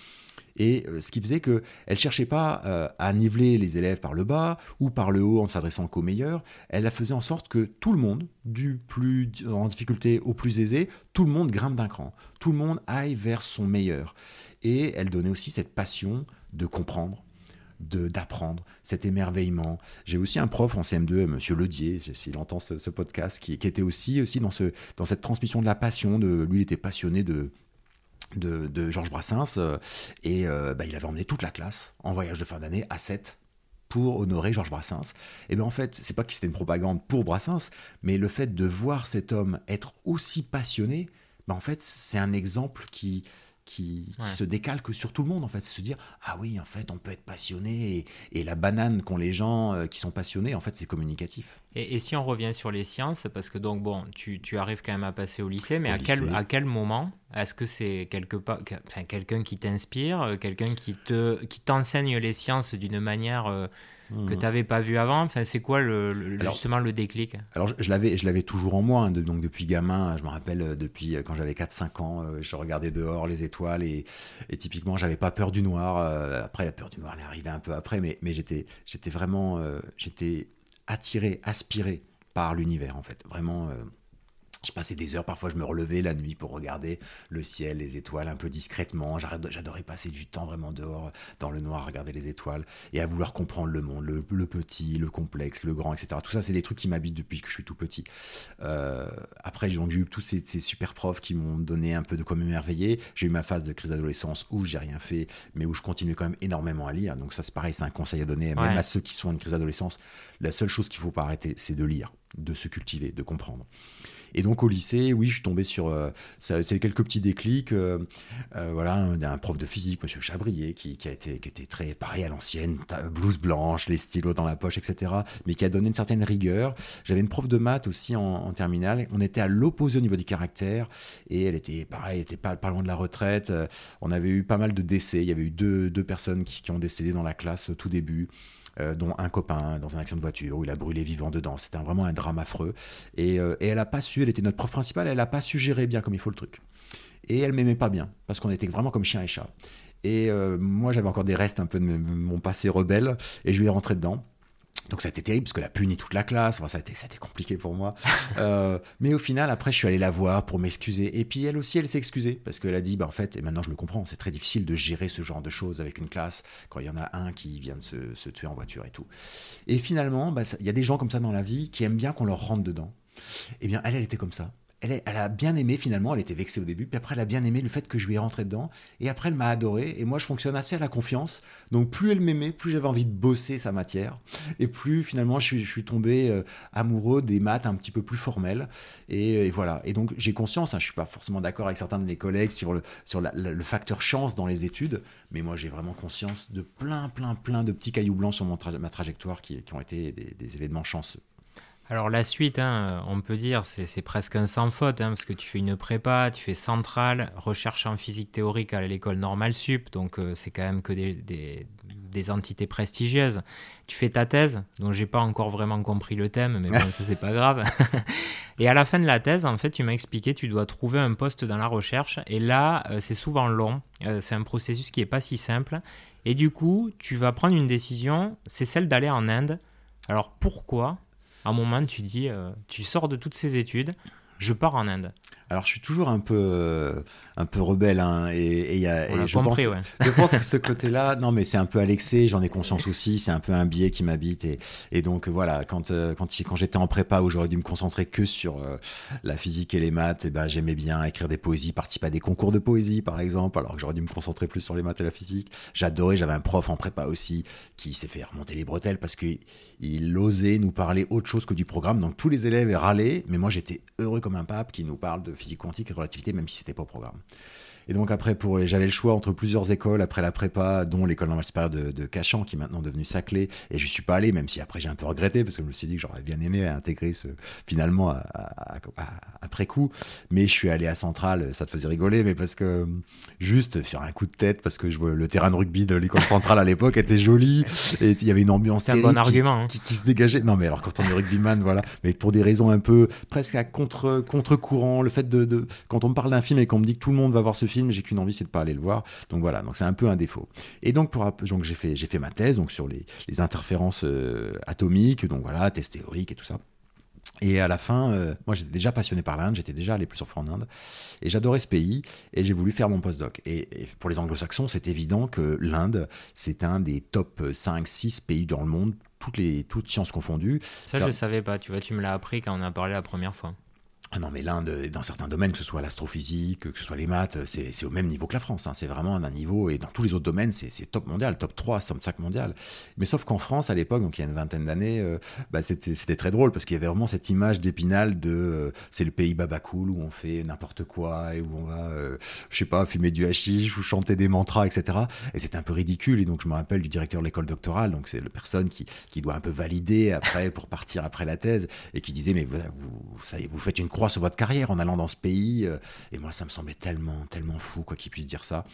Et euh, ce qui faisait qu'elle ne cherchait pas euh, à niveler les élèves par le bas ou par le haut en s'adressant qu'aux meilleurs. Elle faisait en sorte que tout le monde, du plus en difficulté au plus aisé, tout le monde grimpe d'un cran. Tout le monde aille vers son meilleur. Et elle donnait aussi cette passion de comprendre, d'apprendre, cet émerveillement. J'ai aussi un prof en CM2, Monsieur Ledier, s'il entend ce, podcast, qui, qui, était aussi, aussi dans, ce, dans cette transmission de la passion. De, lui, il était passionné de, de, Georges Brassens. Euh, et euh, bah, il avait emmené toute la classe en voyage de fin d'année à 7 pour honorer Georges Brassens. Et bien en fait, c'est pas que c'était une propagande pour Brassens, mais le fait de voir cet homme être aussi passionné, ben en fait, c'est un exemple qui, qui, se décalque sur tout le monde en fait. Se dire ah oui en fait on peut être passionné et, la banane qu'ont les gens euh, qui sont passionnés en fait c'est communicatif. Et, si on revient sur les sciences parce que donc bon tu, tu arrives quand même à passer au lycée mais à quel à quel moment est-ce que c'est quelque part enfin, quelqu'un qui t'inspire euh, quelqu'un qui te qui t'enseigne les sciences d'une manière euh, que hmm. tu n'avais pas vu avant enfin, C'est quoi le, justement le déclic? Alors je, l'avais, je l'avais toujours en moi, hein, donc depuis gamin, je me rappelle euh, depuis euh, quand j'avais 4-5 ans, euh, je regardais dehors les étoiles et, et typiquement j'avais pas peur du noir. après la peur du noir elle est arrivée un peu après, mais, mais j'étais, j'étais vraiment j'étais attiré, aspiré par l'univers en fait. Vraiment je passais des heures, parfois je me relevais la nuit pour regarder le ciel, les étoiles un peu discrètement. J'adorais passer du temps vraiment dehors, dans le noir, à regarder les étoiles et à vouloir comprendre le monde, le, petit, le complexe, le grand, etc. Tout ça, c'est des trucs qui m'habitent depuis que je suis tout petit. Euh, après, j'ai eu tous ces, super profs qui m'ont donné un peu de quoi m'émerveiller. J'ai eu ma phase de crise d'adolescence où j'ai rien fait, mais où je continuais quand même énormément à lire. Donc ça, c'est pareil, c'est un conseil à donner, même à ceux qui sont en crise d'adolescence. La seule chose qu'il faut pas arrêter, c'est de lire, de se cultiver, de comprendre. Et donc au lycée, oui, je suis tombé sur euh, ça, quelques petits déclics. Euh, euh, voilà, un, prof de physique, Monsieur Chabrier, qui, a été, était très pareil à l'ancienne, blouse blanche, les stylos dans la poche, etc. Mais qui a donné une certaine rigueur. J'avais une prof de maths aussi en, terminale. On était à l'opposé au niveau des caractères et elle était pareil, elle était pas, loin de la retraite. On avait eu pas mal de décès. Il y avait eu deux, deux personnes qui, qui ont décédé dans la classe au tout début. Euh, dont un copain dans un accident de voiture où il a brûlé vivant dedans. C'était vraiment un drame affreux. Et, euh, elle a pas su, elle était notre prof principale, elle a pas su gérer bien comme il faut le truc. Et elle m'aimait pas bien, parce qu'on était vraiment comme chien et chat. Et euh, moi, j'avais encore des restes un peu de mon passé rebelle, et je lui ai rentré dedans. Donc ça a été terrible parce que la puni toute la classe. Enfin, ça, a été, ça a été compliqué pour moi. Euh, mais au final, après, je suis allé la voir pour m'excuser. Et puis elle aussi, elle s'est excusée parce qu'elle a dit, bah, en fait, et maintenant je le comprends, c'est très difficile de gérer ce genre de choses avec une classe quand il y en a un qui vient de se, se tuer en voiture et tout. Et finalement, bah, il y a des gens comme ça dans la vie qui aiment bien qu'on leur rentre dedans. Eh bien, elle, elle était comme ça elle, a bien aimé finalement, elle était vexée au début, puis après elle a bien aimé le fait que je lui ai rentré dedans, et après elle m'a adoré, et moi je fonctionne assez à la confiance, donc plus elle m'aimait, plus j'avais envie de bosser sa matière, et plus finalement je suis, tombé euh, amoureux des maths un petit peu plus formelles, et, voilà, et donc j'ai conscience, hein, je suis pas forcément d'accord avec certains de mes collègues sur le, facteur chance dans les études, mais moi j'ai vraiment conscience de plein, plein, plein de petits cailloux blancs sur ma trajectoire qui, ont été des événements chanceux. Alors la suite, hein, on peut dire, c'est presque un sans faute, hein, parce que tu fais une prépa, tu fais centrale, recherche en physique théorique à l'école normale sup, donc euh, c'est quand même que des, entités prestigieuses. Tu fais ta thèse, dont j'ai pas encore vraiment compris le thème, mais bon, ça c'est pas grave. et à la fin de la thèse, en fait, tu m'as expliqué, tu dois trouver un poste dans la recherche, et là, euh, c'est souvent long, euh, c'est un processus qui est pas si simple, et du coup, tu vas prendre une décision, c'est celle d'aller en Inde. Alors pourquoi à un moment, tu dis, euh, tu sors de toutes ces études, je pars en Inde. Alors, je suis toujours un peu, euh, un peu rebelle, hein, et, y a, je, pense, je pense que ce côté-là, non, mais c'est un peu l'excès, j'en ai conscience aussi, c'est un peu un biais qui m'habite, et, et, donc voilà, quand, euh, quand, quand j'étais en prépa où j'aurais dû me concentrer que sur euh, la physique et les maths, et ben, j'aimais bien écrire des poésies, participer à des concours de poésie, par exemple, alors que j'aurais dû me concentrer plus sur les maths et la physique. J'adorais, j'avais un prof en prépa aussi qui s'est fait remonter les bretelles parce qu'il osait nous parler autre chose que du programme, donc tous les élèves râlaient, mais moi j'étais heureux comme un pape qui nous parle de physique quantique et relativité, même si c'était pas au programme. Et donc après, pour, j'avais le choix entre plusieurs écoles après la prépa, dont l'école normale supérieure de, de Cachan, qui est maintenant devenue Saclay. Et je suis pas allé, même si après j'ai un peu regretté, parce que je me suis dit que j'aurais bien aimé intégrer ce, finalement après coup. Mais je suis allé à Centrale, ça te faisait rigoler, mais parce que juste faire un coup de tête, parce que je vois le terrain de rugby de l'école centrale à l'époque était joli, et il y avait une ambiance un bon argument, hein. qui, qui, se dégageait. Non, mais alors quand on est rugbyman, voilà, mais pour des raisons un peu presque à contre, contre-courant, le fait de, de quand on me parle d'un film et qu'on me dit que tout le monde va voir ce film, j'ai qu'une envie, c'est de pas aller le voir. Donc voilà, donc c'est un peu un défaut. Et donc pour donc j'ai fait j'ai fait ma thèse donc sur les, les interférences euh, atomiques, donc voilà, thèse théorique et tout ça. Et à la fin, euh, moi j'étais déjà passionné par l'Inde, j'étais déjà allé plusieurs fois en Inde, et j'adorais ce pays, et j'ai voulu faire mon postdoc. Et, et pour les anglo-saxons, c'est évident que l'Inde, c'est un des top 5-6 pays dans le monde, toutes, les, toutes sciences confondues. Ça, je ne savais pas, tu vois, tu me l'as appris quand on a parlé la première fois. Ah non, mais l'Inde, dans certains domaines, que ce soit l'astrophysique, que ce soit les maths, c'est au même niveau que la France. Hein. C'est vraiment un niveau, et dans tous les autres domaines, c'est top mondial, top 3, top 5 mondial. Mais sauf qu'en France, à l'époque, donc il y a une vingtaine d'années, euh, bah, c'était très drôle parce qu'il y avait vraiment cette image d'épinal de euh, c'est le pays babacool où on fait n'importe quoi et où on va, euh, je sais pas, fumer du hashish ou chanter des mantras, etc. Et c'était un peu ridicule. Et donc, je me rappelle du directeur de l'école doctorale, donc c'est la personne qui, qui, doit un peu valider après pour partir après la thèse et qui disait Mais vous, vous, ça vous faites une croix sur votre carrière en allant dans ce pays. Euh, et moi, ça me semblait tellement, tellement fou quoi qu'il puisse dire ça.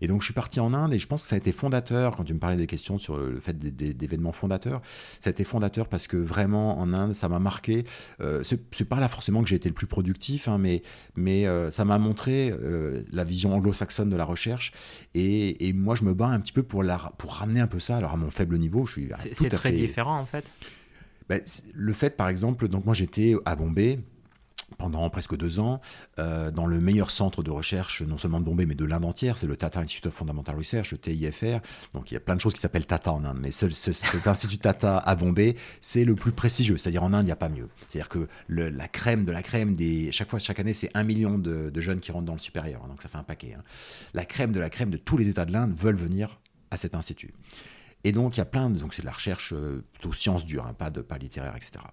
Et donc, je suis parti en Inde et je pense que ça a été fondateur, quand tu me parlais des questions sur le fait d'événements fondateurs, ça a été fondateur parce que vraiment, en Inde, ça m'a marqué. Euh, c'est pas là forcément que j'ai été le plus productif, hein, mais, mais euh, ça m'a montré euh, la vision anglo-saxonne de la recherche. Et, et, moi, je me bats un petit peu pour, la, pour ramener un peu ça. Alors, à mon faible niveau, je suis. C'est très différent, en fait. Ben, le fait, par exemple, donc moi j'étais à Bombay, pendant presque deux ans euh, dans le meilleur centre de recherche, non seulement de Bombay, mais de l'Inde entière. C'est le Tata Institute of Fundamental Research, le TIFR. Donc il y a plein de choses qui s'appellent Tata en Inde, mais ce, cet institut Tata à Bombay, c'est le plus prestigieux. C'est-à-dire en Inde, il n'y a pas mieux. C'est-à-dire que la crème de la crème des. Chaque fois, chaque année, c'est un million de, jeunes qui rentrent dans le supérieur. Donc ça fait un paquet. Hein. La crème de la crème de tous les États de l'Inde veulent venir à cet institut. Et donc, il y a plein de. Donc, c'est de la recherche euh, plutôt science dure, hein, pas, de, pas littéraire, etc.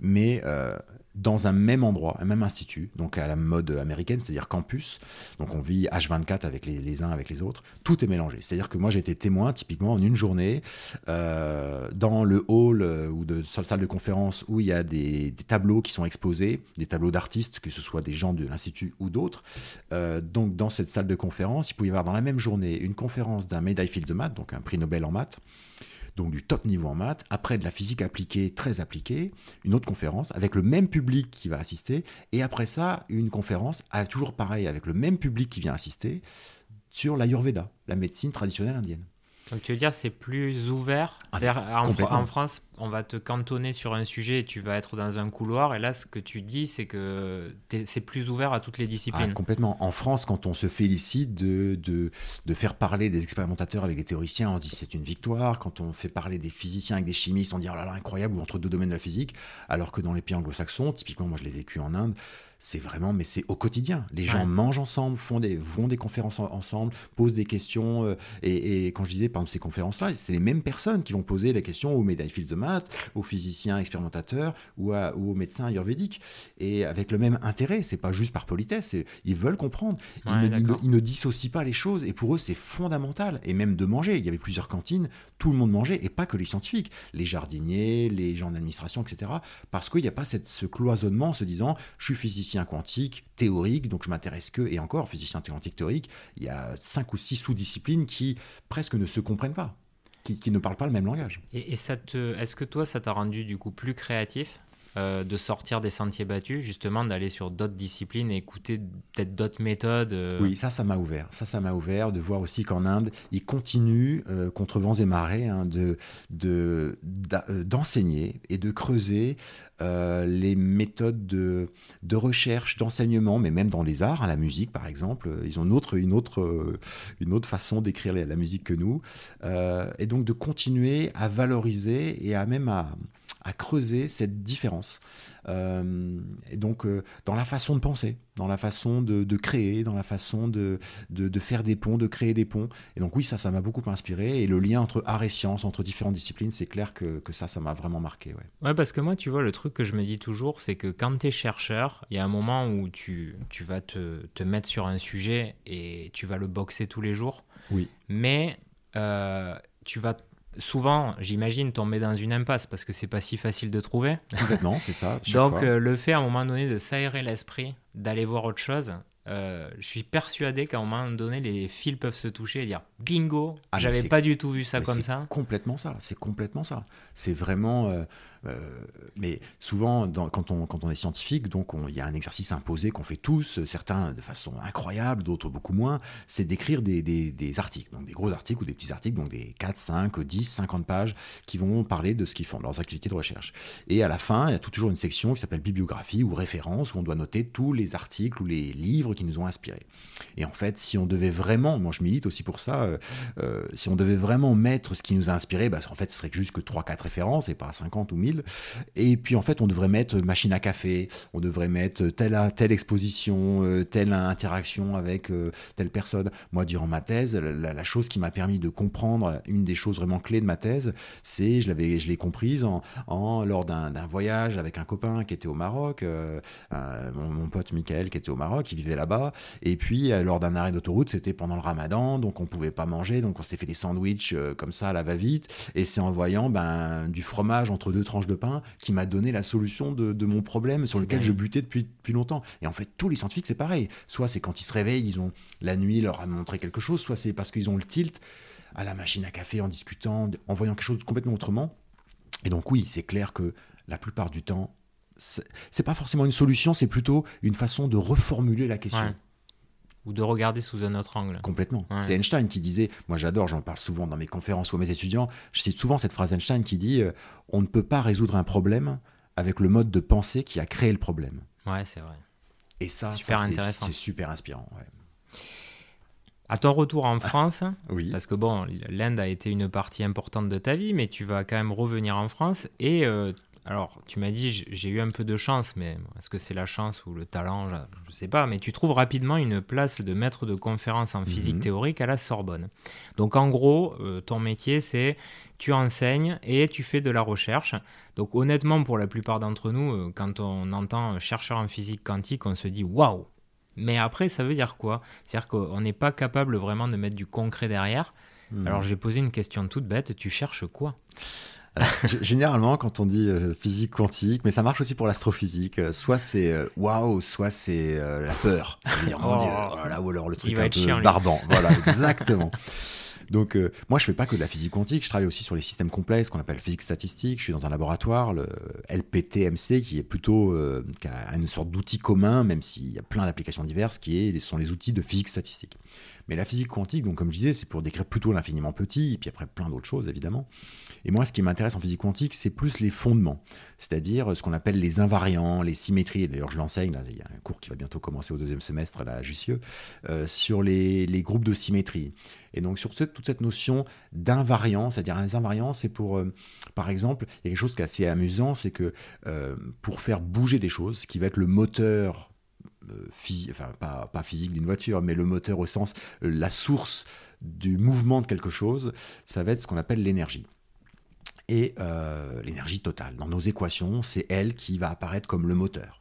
Mais euh, dans un même endroit, un même institut, donc à la mode américaine, c'est-à-dire campus. Donc, on vit H24 avec les, uns avec les autres. Tout est mélangé. C'est-à-dire que moi, j'ai été témoin, typiquement, en une journée, euh, dans le hall ou de salle de conférence où il y a des, tableaux qui sont exposés, des tableaux d'artistes, que ce soit des gens de l'institut ou d'autres. donc, dans cette salle de conférence, il pouvait y avoir dans la même journée une conférence d'un Medai Fields de maths, donc un prix Nobel en maths donc du top niveau en maths, après de la physique appliquée, très appliquée, une autre conférence avec le même public qui va assister, et après ça, une conférence, toujours pareil, avec le même public qui vient assister, sur l'Ayurveda, la médecine traditionnelle indienne. Donc tu veux dire c'est plus ouvert ah, en, France, on va te cantonner sur un sujet et tu vas être dans un couloir. Et là, ce que tu dis, c'est que c'est plus ouvert à toutes les disciplines. Ah, complètement. En France, quand on se félicite de, de, de, faire parler des expérimentateurs avec des théoriciens, on se dit c'est une victoire. Quand on fait parler des physiciens avec des chimistes, on dit oh là là, incroyable, ou entre deux domaines de la physique. Alors que dans les pays anglo-saxons, typiquement, moi je l'ai vécu en Inde, c'est vraiment, mais c'est au quotidien. Les gens mangent ensemble, font des, font des conférences ensemble, posent des questions. Euh, et, quand je disais, par exemple, ces conférences-là, c'est les mêmes personnes qui vont poser la question aux médailles de maths, aux physiciens expérimentateurs ou, aux médecins ayurvédiques. Et avec le même intérêt, c'est pas juste par politesse, ils veulent comprendre. Ils, ne, dissocient pas les choses. Et pour eux, c'est fondamental. Et même de manger. Il y avait plusieurs cantines, tout le monde mangeait, et pas que les scientifiques, les jardiniers, les gens d'administration, etc. Parce qu'il n'y a pas cette, ce cloisonnement en se disant, je suis physicien quantique théorique, donc je m'intéresse que, et encore, physicien quantique théorique, il y a cinq ou six sous-disciplines qui presque ne se comprennent pas, qui, ne parlent pas le même langage. Et, ça te, est-ce que toi, ça t'a rendu du coup plus créatif? Euh, de sortir des sentiers battus, justement d'aller sur d'autres disciplines et écouter peut-être d'autres méthodes euh Oui, ça, ça m'a ouvert. Ça, ça m'a ouvert de voir aussi qu'en Inde, ils continuent, euh, contre vents et marées, hein, de, de, d'enseigner et de creuser les méthodes de, de recherche, d'enseignement, mais même dans les arts, hein, la musique par exemple. Ils ont une autre, une autre, une autre façon d'écrire la musique que nous. et donc de continuer à valoriser et à même à à creuser cette différence. Euh, et donc, euh, dans la façon de penser, dans la façon de, créer, dans la façon de, de, faire des ponts, de créer des ponts. Et donc, oui, ça, ça m'a beaucoup inspiré. Et le lien entre art et science, entre différentes disciplines, c'est clair que, que, ça, ça m'a vraiment marqué. Ouais. ouais, parce que moi, tu vois, le truc que je me dis toujours, c'est que quand tu es chercheur, il y a un moment où tu, tu vas te, te, mettre sur un sujet et tu vas le boxer tous les jours. Oui. Mais euh, tu vas souvent, j'imagine, tomber dans une impasse parce que c'est pas si facile de trouver. Complètement, c'est ça. Donc, euh, le fait à un moment donné de s'aérer l'esprit, d'aller voir autre chose, euh, je suis persuadé qu'à un moment donné, les fils peuvent se toucher et dire bingo, ah, j'avais pas du tout vu ça comme ça. Complètement ça, c'est complètement ça. C'est vraiment. Euh, euh, mais souvent, quand, on, quand on est scientifique, donc il y a un exercice imposé qu'on fait tous, certains de façon incroyable, d'autres beaucoup moins, c'est d'écrire des, des, articles, donc des gros articles ou des petits articles, donc des 4, 5, 10, 50 pages qui vont parler de ce qu'ils font, de leurs activités de recherche. Et à la fin, il y a toujours une section qui s'appelle bibliographie ou référence, où on doit noter tous les articles ou les livres qui nous ont inspirés. Et en fait, si on devait vraiment, moi je milite aussi pour ça, euh, euh, si on devait vraiment mettre ce qui nous a inspiré, bah, en fait, ce serait juste que 3-4 références et pas 50 ou 1000. Et puis en fait, on devrait mettre machine à café, on devrait mettre telle, telle exposition, euh, telle interaction avec telle personne. Moi, durant ma thèse, la, chose qui m'a permis de comprendre, une des choses vraiment clés de ma thèse, c'est, je l'avais, je l'ai comprise en, lors d'un, voyage avec un copain qui était au Maroc, mon, pote Michael qui était au Maroc, il vivait là-bas. Et puis lors d'un arrêt d'autoroute, c'était pendant le Ramadan, donc on pouvait pas manger, donc on s'était fait des sandwichs comme ça à la va-vite. Et c'est en voyant ben, du fromage entre deux tranches de pain qui m'a donné la solution de, mon problème sur lequel je butais depuis, depuis longtemps. Et en fait, tous les scientifiques, c'est pareil. Soit c'est quand ils se réveillent, ils ont la nuit leur a montré quelque chose, soit c'est parce qu'ils ont le tilt à la machine à café en discutant, en voyant quelque chose complètement autrement. Et donc oui, c'est clair que la plupart du temps, c'est pas forcément une solution, c'est plutôt une façon de reformuler la question ou de regarder sous un autre angle. Complètement. C'est Einstein qui disait, moi j'adore, j'en parle souvent dans mes conférences ou à mes étudiants, je cite souvent cette phrase Einstein qui dit euh, On ne peut pas résoudre un problème avec le mode de pensée qui a créé le problème. Ouais, c'est vrai. Et ça, c'est super inspirant. À ton retour en France, oui. parce que bon, l'Inde a été une partie importante de ta vie, mais tu vas quand même revenir en France et euh, alors, tu m'as dit, j'ai eu un peu de chance, mais est-ce que c'est la chance ou le talent Je ne sais pas, mais tu trouves rapidement une place de maître de conférence en physique mhm. théorique à la Sorbonne. Donc, en gros, euh, ton métier, c'est tu enseignes et tu fais de la recherche. Donc, honnêtement, pour la plupart d'entre nous, euh, quand on entend chercheur en physique quantique, on se dit waouh Mais après, ça veut dire quoi? C'est-à-dire qu'on n'est pas capable vraiment de mettre du concret derrière. Mhm. Alors, j'ai posé une question toute bête tu cherches quoi? Généralement, quand on dit euh, physique quantique, mais ça marche aussi pour l'astrophysique, euh, soit c'est euh, waouh, soit c'est la peur. C'est-à-dire, mon Dieu, oh. voilà, ou alors le truc un peu barbant. Voilà, exactement. Donc, moi, je fais pas que de la physique quantique, je travaille aussi sur les systèmes complexes qu'on appelle physique statistique. Je suis dans un laboratoire, le LPTMC, qui est plutôt qui a une sorte d'outil commun, même s'il y a plein d'applications diverses, qui est, sont les outils de physique statistique. Mais la physique quantique, donc comme je disais, c'est pour décrire plutôt l'infiniment petit, et puis après plein d'autres choses évidemment. Et moi, ce qui m'intéresse en physique quantique, c'est plus les fondements, c'est-à-dire ce qu'on appelle les invariants, les symétries. D'ailleurs, je l'enseigne, il y a un cours qui va bientôt commencer au deuxième semestre là, à Jussieu, euh, sur les, groupes de symétrie. Et donc sur toute cette notion d'invariant, c'est-à-dire les invariants, c'est pour, euh, par exemple, il y a quelque chose qui est assez amusant, c'est que euh, pour faire bouger des choses, ce qui va être le moteur physique, enfin pas, pas physique d'une voiture, mais le moteur au sens, la source du mouvement de quelque chose, ça va être ce qu'on appelle l'énergie. Et euh, l'énergie totale. Dans nos équations, c'est elle qui va apparaître comme le moteur.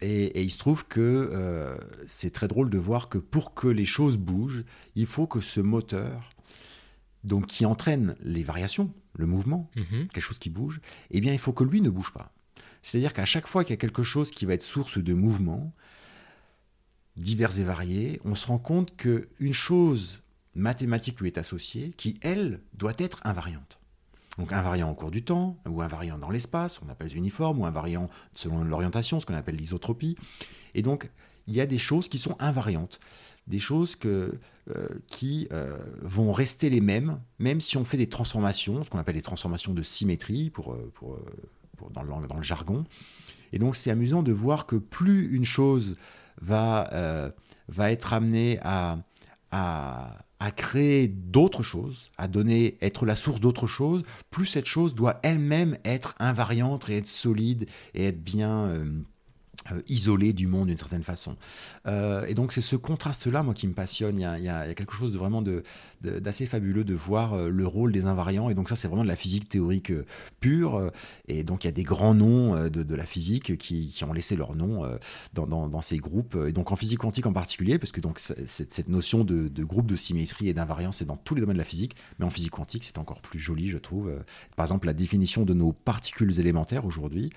Et, il se trouve que euh, c'est très drôle de voir que pour que les choses bougent, il faut que ce moteur, donc qui entraîne les variations, le mouvement, mhm. quelque chose qui bouge, eh bien il faut que lui ne bouge pas. C'est-à-dire qu'à chaque fois qu'il y a quelque chose qui va être source de mouvement, divers et variés, on se rend compte qu'une chose mathématique lui est associée qui, elle, doit être invariante. Donc invariant au cours du temps, ou invariant dans l'espace, on appelle uniforme, ou invariant selon l'orientation, ce qu'on appelle l'isotropie. Et donc, il y a des choses qui sont invariantes, des choses que, euh, qui euh, vont rester les mêmes, même si on fait des transformations, ce qu'on appelle des transformations de symétrie pour, euh, pour, dans, le, jargon. Et donc c'est amusant de voir que plus une chose va, va être amenée à, à créer d'autres choses, à donner, être la source d'autres choses, plus cette chose doit elle-même être invariante et être solide et être bien euh, isolé du monde d'une certaine façon. Euh, et donc c'est ce contraste-là, moi, qui me passionne. Il y a, quelque chose de vraiment d'assez de, fabuleux de voir euh, le rôle des invariants. Et donc ça, c'est vraiment de la physique théorique pure. Et donc il y a des grands noms de, de la physique qui, qui, ont laissé leur nom dans, dans, ces groupes. Et donc en physique quantique en particulier, parce que donc cette, notion de, de, groupe de symétrie et d'invariance, c'est dans tous les domaines de la physique. Mais en physique quantique, c'est encore plus joli, je trouve. Par exemple, la définition de nos particules élémentaires aujourd'hui,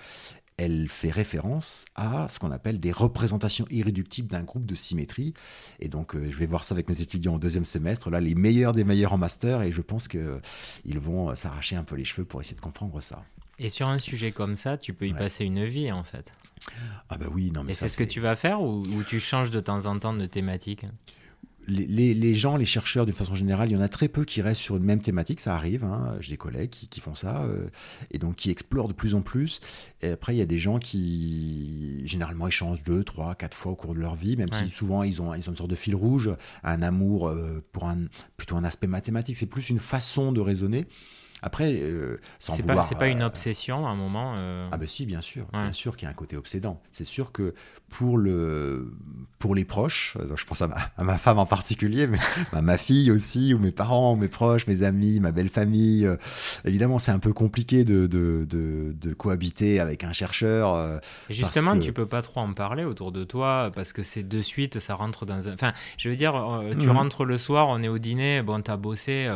elle fait référence à ce qu'on appelle des représentations irréductibles d'un groupe de symétrie. Et donc, euh, je vais voir ça avec mes étudiants au deuxième semestre, là, les meilleurs des meilleurs en master, et je pense qu'ils euh, vont euh, s'arracher un peu les cheveux pour essayer de comprendre ça. Et sur un sujet comme ça, tu peux y passer une vie, en fait. Ah bah oui, non mais Et c'est ce que tu vas faire ou, ou tu changes de temps en temps de thématique? Les, gens, les chercheurs, d'une façon générale, il y en a très peu qui restent sur une même thématique, ça arrive, hein. j'ai des collègues qui, font ça, euh, et donc qui explorent de plus en plus. Et après, il y a des gens qui, généralement, échangent deux, trois, quatre fois au cours de leur vie, même si souvent ils ont, ils ont une sorte de fil rouge, un amour euh, pour un, plutôt un aspect mathématique, c'est plus une façon de raisonner. Après, euh, sans c'est pas, pas une euh, obsession à un moment. Euh ah ben si, bien sûr, bien sûr qu'il y a un côté obsédant. C'est sûr que pour le, pour les proches, je pense à ma, à ma femme en particulier, mais à ma fille aussi, ou mes parents, mes proches, mes amis, ma belle famille. évidemment, c'est un peu compliqué de, de, de, de, cohabiter avec un chercheur. Et justement, tu tu peux pas trop en parler autour de toi parce que c'est de suite, ça rentre dans un. Enfin, je veux dire, tu mhm. rentres le soir, on est au dîner, bon, t'as bossé.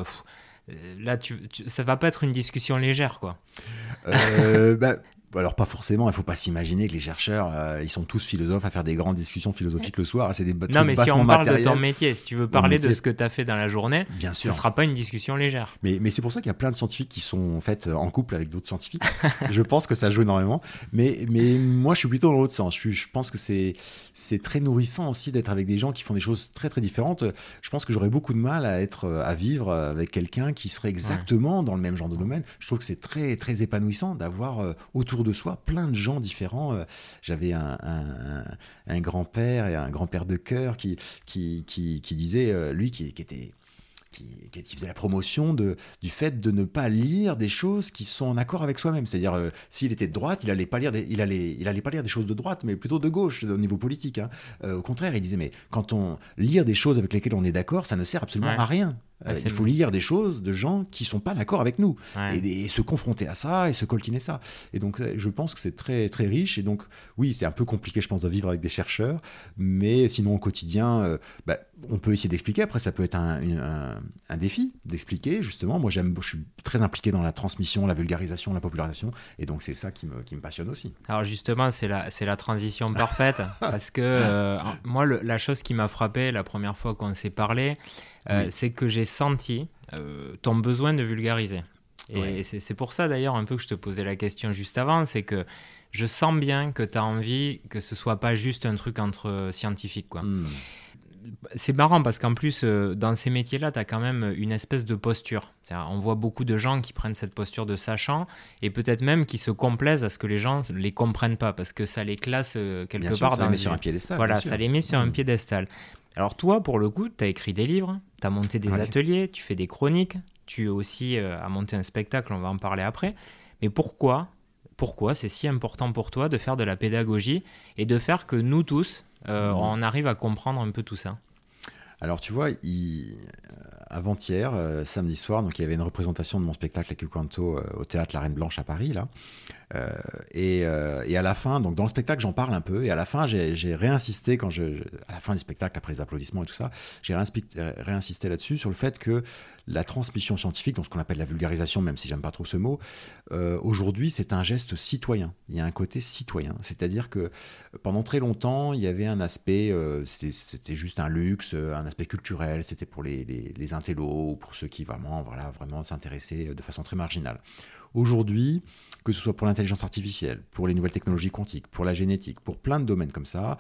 Là, tu, ça va pas être une discussion légère, quoi. Euh, bah, alors pas forcément, il faut pas s'imaginer que les chercheurs, euh, ils sont tous philosophes à faire des grandes discussions philosophiques le soir. C'est des Non, mais si on parle de ton métier, si tu veux parler de ce que tu as fait dans la journée, Bien sûr. ce sera pas une discussion légère. Mais, mais c'est pour ça qu'il y a plein de scientifiques qui sont en fait en couple avec d'autres scientifiques. je pense que ça joue énormément. Mais, mais moi, je suis plutôt dans l'autre sens. Je, je, pense que c'est c'est très nourrissant aussi d'être avec des gens qui font des choses très très différentes. Je pense que j'aurais beaucoup de mal à être à vivre avec quelqu'un qui serait exactement dans le même genre de domaine. Je trouve que c'est très très épanouissant d'avoir euh, de soi plein de gens différents. Euh, j'avais un, grand-père et un grand-père de cœur qui, disait, euh, lui qui, était qui, qui, faisait la promotion de, du fait de ne pas lire des choses qui sont en accord avec soi-même. C'est-à-dire, euh, s'il était de droite, il allait pas lire des, il allait, il allait pas lire des choses de droite, mais plutôt de gauche au niveau politique. Hein. au contraire, il disait, mais quand on lire des choses avec lesquelles on est d'accord, ça ne sert absolument à rien. Euh, il faut lire des choses de gens qui sont pas d'accord avec nous et, se confronter à ça et se coltiner ça. Et donc, euh, je pense que c'est très très riche. Et donc, oui, c'est un peu compliqué, je pense, de vivre avec des chercheurs, mais sinon au quotidien, euh, bah, on peut essayer d'expliquer. Après, ça peut être un, un, défi d'expliquer. Justement, moi, j'aime, je suis très impliqué dans la transmission, la vulgarisation, la popularisation, et donc c'est ça qui me, qui me passionne aussi. Alors justement, c'est la c'est la transition parfaite parce que moi, la chose qui m'a frappé la première fois qu'on s'est parlé euh, c'est que j'ai senti euh, ton besoin de vulgariser. Et c'est pour ça d'ailleurs un peu que je te posais la question juste avant, c'est que je sens bien que tu as envie que ce soit pas juste un truc entre scientifiques. quoi. Hmm. C'est marrant parce qu'en plus, euh, dans ces métiers-là, tu as quand même une espèce de posture. On voit beaucoup de gens qui prennent cette posture de sachant et peut-être même qui se complaisent à ce que les gens ne les comprennent pas parce que ça les classe quelque part ça les met sur un piédestal. Voilà, ça les met sur un hmm. piédestal. Alors toi, pour le coup, tu as écrit des livres, tu as monté des ateliers, tu fais des chroniques, tu aussi euh, as monté un spectacle, on va en parler après. Mais pourquoi pourquoi c'est si important pour toi de faire de la pédagogie et de faire que nous tous, euh, mmh. on arrive à comprendre un peu tout ça alors tu vois, il, avant-hier, euh, samedi soir, donc il y avait une représentation de mon spectacle avec Quanto euh, au théâtre La Reine Blanche à Paris là. Euh, et, à la fin, donc dans le spectacle, j'en parle un peu. Et à la fin, j'ai réinsisté quand je, à la fin du spectacle, après les applaudissements et tout ça, j'ai réinsisté là-dessus sur le fait que la transmission scientifique, donc ce qu'on appelle la vulgarisation, même si j'aime pas trop ce mot, euh, aujourd'hui c'est un geste citoyen. Il y a un côté citoyen, c'est-à-dire que pendant très longtemps il y avait un aspect, euh, c'était juste un luxe, un aspect culturel, c'était pour les, intellos, pour ceux qui vraiment, voilà, vraiment s'intéressaient de façon très marginale. Aujourd'hui, que ce soit pour l'intelligence artificielle, pour les nouvelles technologies quantiques, pour la génétique, pour plein de domaines comme ça,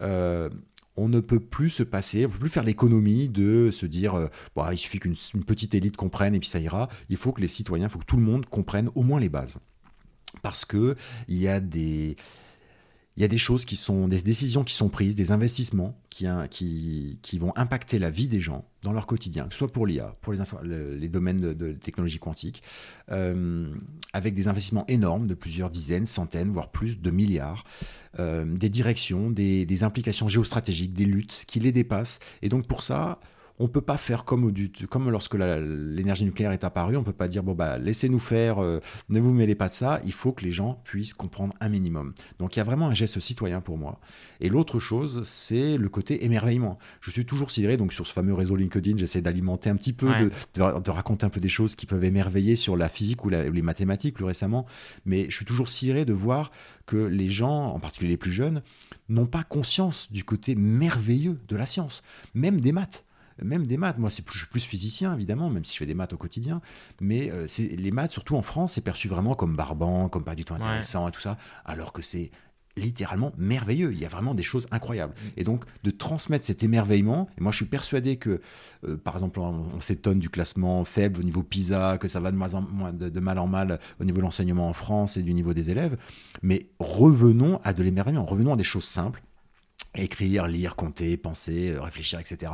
euh, on ne peut plus se passer, on ne peut plus faire l'économie de se dire euh, bah, il suffit qu'une petite élite comprenne et puis ça ira. Il faut que les citoyens, il faut que tout le monde comprenne au moins les bases. Parce que il y a des il y a des choses qui sont, des décisions qui sont prises, des investissements qui, qui vont impacter la vie des gens dans leur quotidien, que ce soit pour l'IA, pour les, domaines de, de technologie quantique, euh, avec des investissements énormes de plusieurs dizaines, centaines, voire plus de milliards, euh, des directions, des implications géostratégiques, des luttes qui les dépassent. Et donc pour ça, on peut pas faire comme, comme lorsque l'énergie nucléaire est apparue, on peut pas dire bon bah laissez-nous faire, euh, ne vous mêlez pas de ça. Il faut que les gens puissent comprendre un minimum. Donc il y a vraiment un geste citoyen pour moi. Et l'autre chose, c'est le côté émerveillement. Je suis toujours sidéré donc sur ce fameux réseau LinkedIn, j'essaie d'alimenter un petit peu, de, raconter un peu des choses qui peuvent émerveiller sur la physique ou, les mathématiques plus récemment. Mais je suis toujours sidéré de voir que les gens, en particulier les plus jeunes, n'ont pas conscience du côté merveilleux de la science, même des maths même des maths. Moi, c'est plus, je suis plus physicien, évidemment, même si je fais des maths au quotidien. Mais euh, les maths, surtout en France, c'est perçu vraiment comme barbant, comme pas du tout intéressant et tout ça, alors que c'est littéralement merveilleux. Il y a vraiment des choses incroyables. Mm. Et donc, de transmettre cet émerveillement, et moi je suis persuadé que, euh, par exemple, on, s'étonne du classement faible au niveau PISA, que ça va de, moins en moins, de, mal en mal au niveau de l'enseignement en France et du niveau des élèves, mais revenons à de l'émerveillement, revenons à des choses simples écrire, lire, compter, penser, euh, réfléchir, etc.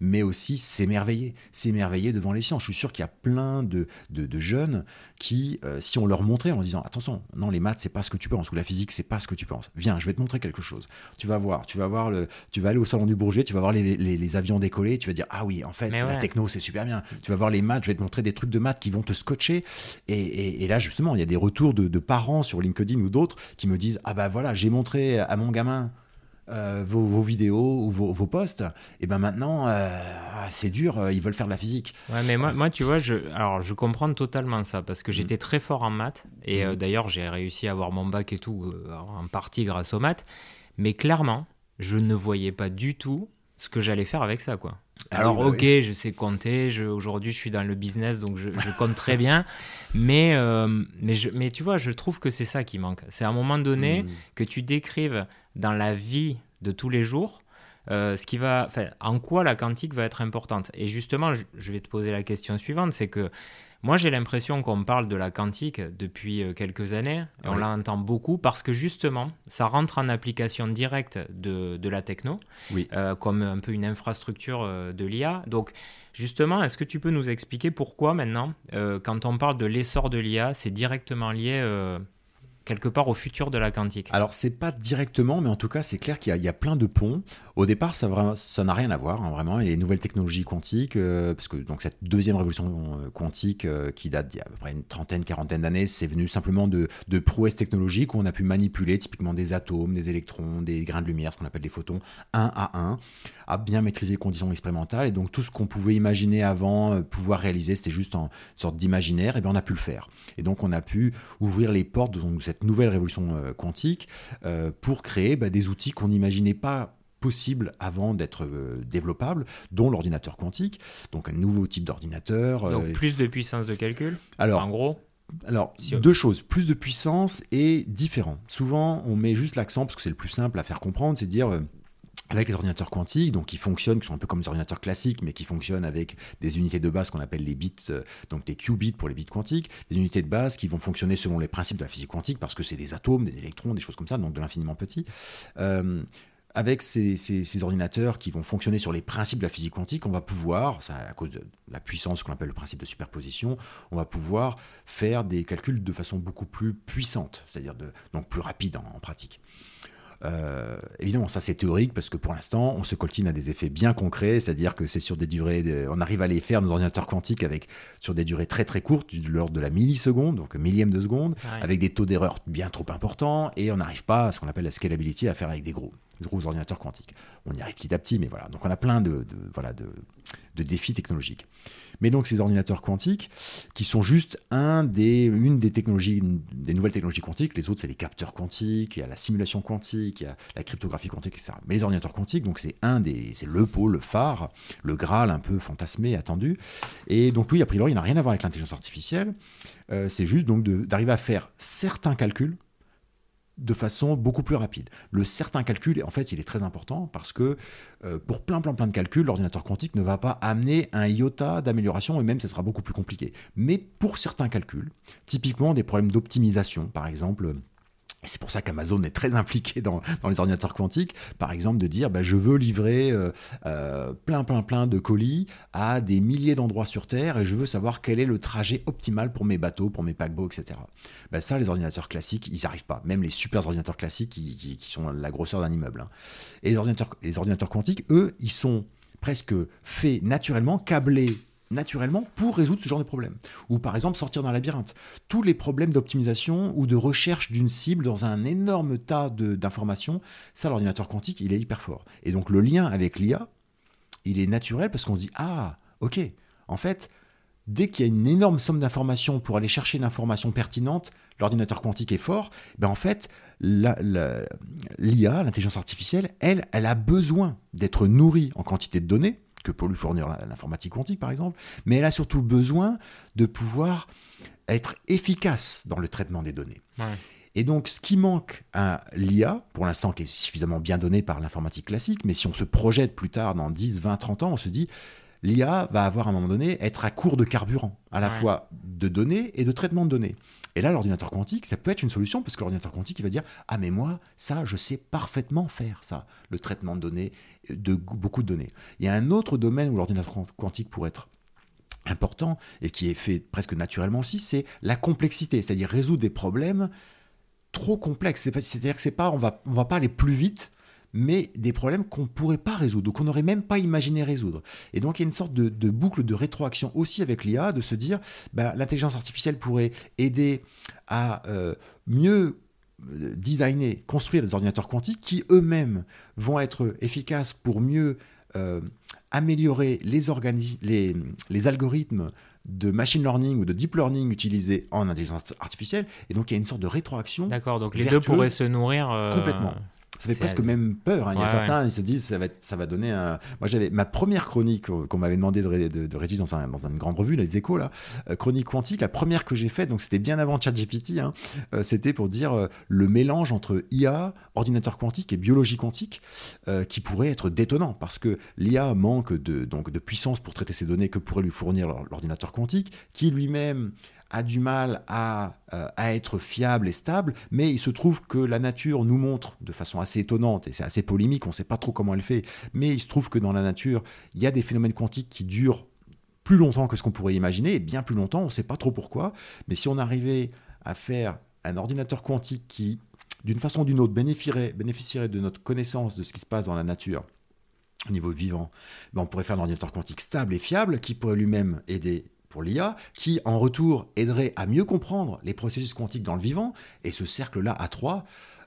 Mais aussi s'émerveiller, s'émerveiller devant les sciences. Je suis sûr qu'il y a plein de, de, jeunes qui, euh, si on leur montrait en disant attention, non les maths c'est pas ce que tu penses ou la physique c'est pas ce que tu penses. Viens, je vais te montrer quelque chose. Tu vas voir, tu vas voir le, tu vas aller au salon du Bourget, tu vas voir les, les, avions décoller, tu vas dire ah oui en fait la techno c'est super bien. Tu vas voir les maths, je vais te montrer des trucs de maths qui vont te scotcher. Et, et, là justement il y a des retours de, de parents sur LinkedIn ou d'autres qui me disent ah bah voilà j'ai montré à mon gamin euh, vos, vidéos ou vos, posts, et ben maintenant, euh, c'est dur, euh, ils veulent faire de la physique. Ouais, mais moi, moi, tu vois, je, alors, je comprends totalement ça, parce que j'étais mm. très fort en maths, et mm. d'ailleurs, j'ai réussi à avoir mon bac et tout, en partie grâce aux maths, mais clairement, je ne voyais pas du tout ce que j'allais faire avec ça, quoi. Ah alors, bah ok, je sais compter. Aujourd'hui, je suis dans le business, donc je, compte très bien. Mais, mais, je, mais tu vois, je trouve que c'est ça qui manque. C'est à un moment donné mm. que tu décrives dans la vie de tous les jours, euh, ce qui va, en quoi la quantique va être importante. Et justement, je, vais te poser la question suivante, c'est que moi j'ai l'impression qu'on parle de la quantique depuis euh, quelques années, et on l'entend beaucoup parce que justement, ça rentre en application directe de, de la techno, oui. Euh, comme un peu une infrastructure de l'IA. Donc justement, est-ce que tu peux nous expliquer pourquoi maintenant, quand on parle de l'essor de l'IA, c'est directement lié quelque part au futur de la quantique Alors, c'est pas directement, mais en tout cas, c'est clair qu'il y, a plein de ponts. Au départ, ça n'a rien à voir, hein, vraiment. Et les nouvelles technologies quantiques, euh, parce que donc, cette deuxième révolution euh, quantique euh, qui date d'il y a à peu près une trentaine, quarantaine d'années, c'est venu simplement de, de, prouesses technologiques où on a pu manipuler typiquement des atomes, des électrons, des grains de lumière, ce qu'on appelle des photons, un à un, à bien maîtriser les conditions expérimentales. Et donc, tout ce qu'on pouvait imaginer avant, pouvoir réaliser, c'était juste en sorte d'imaginaire, et bien on a pu le faire. Et donc, on a pu ouvrir les portes de cette nouvelle révolution euh, quantique euh, pour créer bah, des outils qu'on n'imaginait pas possibles avant d'être euh, développables, dont l'ordinateur quantique, donc un nouveau type d'ordinateur. Donc plus de puissance de calcul Alors, en gros alors, deux choses, plus de puissance et différent. Souvent, on met juste l'accent, parce que c'est le plus simple à faire comprendre, c'est de dire, avec les ordinateurs quantiques, donc qui fonctionnent, qui sont un peu comme les ordinateurs classiques, mais qui fonctionnent avec des unités de base qu'on appelle les bits, euh, donc des qubits pour les bits quantiques, des unités de base qui vont fonctionner selon les principes de la physique quantique, parce que c'est des atomes, des électrons, des choses comme ça, donc de l'infiniment petit. Euh, avec ces, ordinateurs qui vont fonctionner sur les principes de la physique quantique, on va pouvoir, à cause de la puissance qu'on appelle le principe de superposition, on va pouvoir faire des calculs de façon beaucoup plus puissante, c'est-à-dire donc plus rapide en pratique. Euh, évidemment, ça c'est théorique parce que pour l'instant, on se coltine à des effets bien concrets, c'est-à-dire que c'est sur des durées, on arrive à les faire nos ordinateurs quantiques avec sur des durées très très courtes, de l'ordre de la milliseconde, donc millième de seconde, avec des taux d'erreur bien trop importants, et on n'arrive pas à ce qu'on appelle la scalability à faire avec des gros. Aux ordinateurs quantiques. On y arrive petit à petit, mais voilà. Donc on a plein de, voilà, de, défis technologiques. Mais donc ces ordinateurs quantiques, qui sont juste un des, une des technologies, des nouvelles technologies quantiques, les autres c'est les capteurs quantiques, il y a la simulation quantique, il y a la cryptographie quantique, etc. Mais les ordinateurs quantiques, donc c'est un des, c'est le pôle, le phare, le graal un peu fantasmé, attendu. Et donc lui, a priori, il n'a rien à voir avec l'intelligence artificielle. Euh, c'est juste donc d'arriver à faire certains calculs de façon beaucoup plus rapide. Le certain calcul, en fait, il est très important parce que euh, pour plein, plein, plein de calculs, l'ordinateur quantique ne va pas amener un iota d'amélioration et même ça sera beaucoup plus compliqué. Mais pour certains calculs, typiquement des problèmes d'optimisation, par exemple, c'est pour ça qu'Amazon est très impliqué dans, les ordinateurs quantiques, par exemple de dire bah, je veux livrer euh, euh, plein plein plein de colis à des milliers d'endroits sur Terre et je veux savoir quel est le trajet optimal pour mes bateaux, pour mes paquebots, etc. Bah, ça, les ordinateurs classiques, ils n'y arrivent pas. Même les super ordinateurs classiques qui, sont la grosseur d'un immeuble. Hein. Et les ordinateurs, les ordinateurs quantiques, eux, ils sont presque faits naturellement, câblés naturellement pour résoudre ce genre de problème. Ou par exemple sortir d'un labyrinthe. Tous les problèmes d'optimisation ou de recherche d'une cible dans un énorme tas d'informations, ça l'ordinateur quantique, il est hyper fort. Et donc le lien avec l'IA, il est naturel parce qu'on se dit, ah, ok, en fait, dès qu'il y a une énorme somme d'informations pour aller chercher l'information pertinente, l'ordinateur quantique est fort, ben en fait, l'IA, l'intelligence artificielle, elle, elle a besoin d'être nourrie en quantité de données, que pour lui fournir l'informatique quantique, par exemple, mais elle a surtout besoin de pouvoir être efficace dans le traitement des données. Et donc, ce qui manque à l'IA, pour l'instant, qui est suffisamment bien donné par l'informatique classique, mais si on se projette plus tard, dans 10, 20, 30 ans, on se dit, l'IA va avoir à un moment donné être à court de carburant, à la fois de données et de traitement de données. Et là, l'ordinateur quantique, ça peut être une solution parce que l'ordinateur quantique, il va dire Ah, mais moi, ça, je sais parfaitement faire ça, le traitement de données, de beaucoup de données. Il y a un autre domaine où l'ordinateur quantique pourrait être important et qui est fait presque naturellement aussi, c'est la complexité, c'est-à-dire résoudre des problèmes trop complexes. C'est-à-dire que c'est pas, on va, on va pas aller plus vite, mais des problèmes qu'on ne pourrait pas résoudre, ou qu'on n'aurait même pas imaginé résoudre. Et donc il y a une sorte de, boucle de rétroaction aussi avec l'IA, de se dire, bah, l'intelligence artificielle pourrait aider à euh, mieux designer, construire des ordinateurs quantiques qui eux-mêmes vont être efficaces pour mieux euh, améliorer les, les, les algorithmes de machine learning ou de deep learning utilisés en intelligence artificielle. Et donc, il y a une sorte de rétroaction. D'accord, donc les deux pourraient se nourrir. Complètement. Ça fait presque même peur. Hein. Il y a certains, ils se disent, ça va, ça va donner un. Moi, j'avais ma première chronique qu'on m'avait demandé de, de, rédiger dans, un, dans, une grande revue, les échos, là, euh, chronique quantique. La première que j'ai faite, donc c'était bien avant ChatGPT, hein, euh, c'était pour dire euh, le mélange entre IA, ordinateur quantique et biologie quantique, qui pourrait être détonnant parce que l'IA manque de, donc, de puissance pour traiter ces données que pourrait lui fournir l'ordinateur quantique, qui lui-même a du mal à, euh, à, être fiable et stable, mais il se trouve que la nature nous montre de façon assez étonnante, et c'est assez polémique, on ne sait pas trop comment elle fait, mais il se trouve que dans la nature, il y a des phénomènes quantiques qui durent plus longtemps que ce qu'on pourrait imaginer, et bien plus longtemps, on ne sait pas trop pourquoi, mais si on arrivait à faire un ordinateur quantique qui, d'une façon ou d'une autre, bénéficierait, bénéficierait de notre connaissance de ce qui se passe dans la nature, au niveau vivant, ben on pourrait faire un ordinateur quantique stable et fiable qui pourrait lui-même aider pour l'IA, qui en retour aiderait à mieux comprendre les processus quantiques dans le vivant. Et ce cercle-là à trois,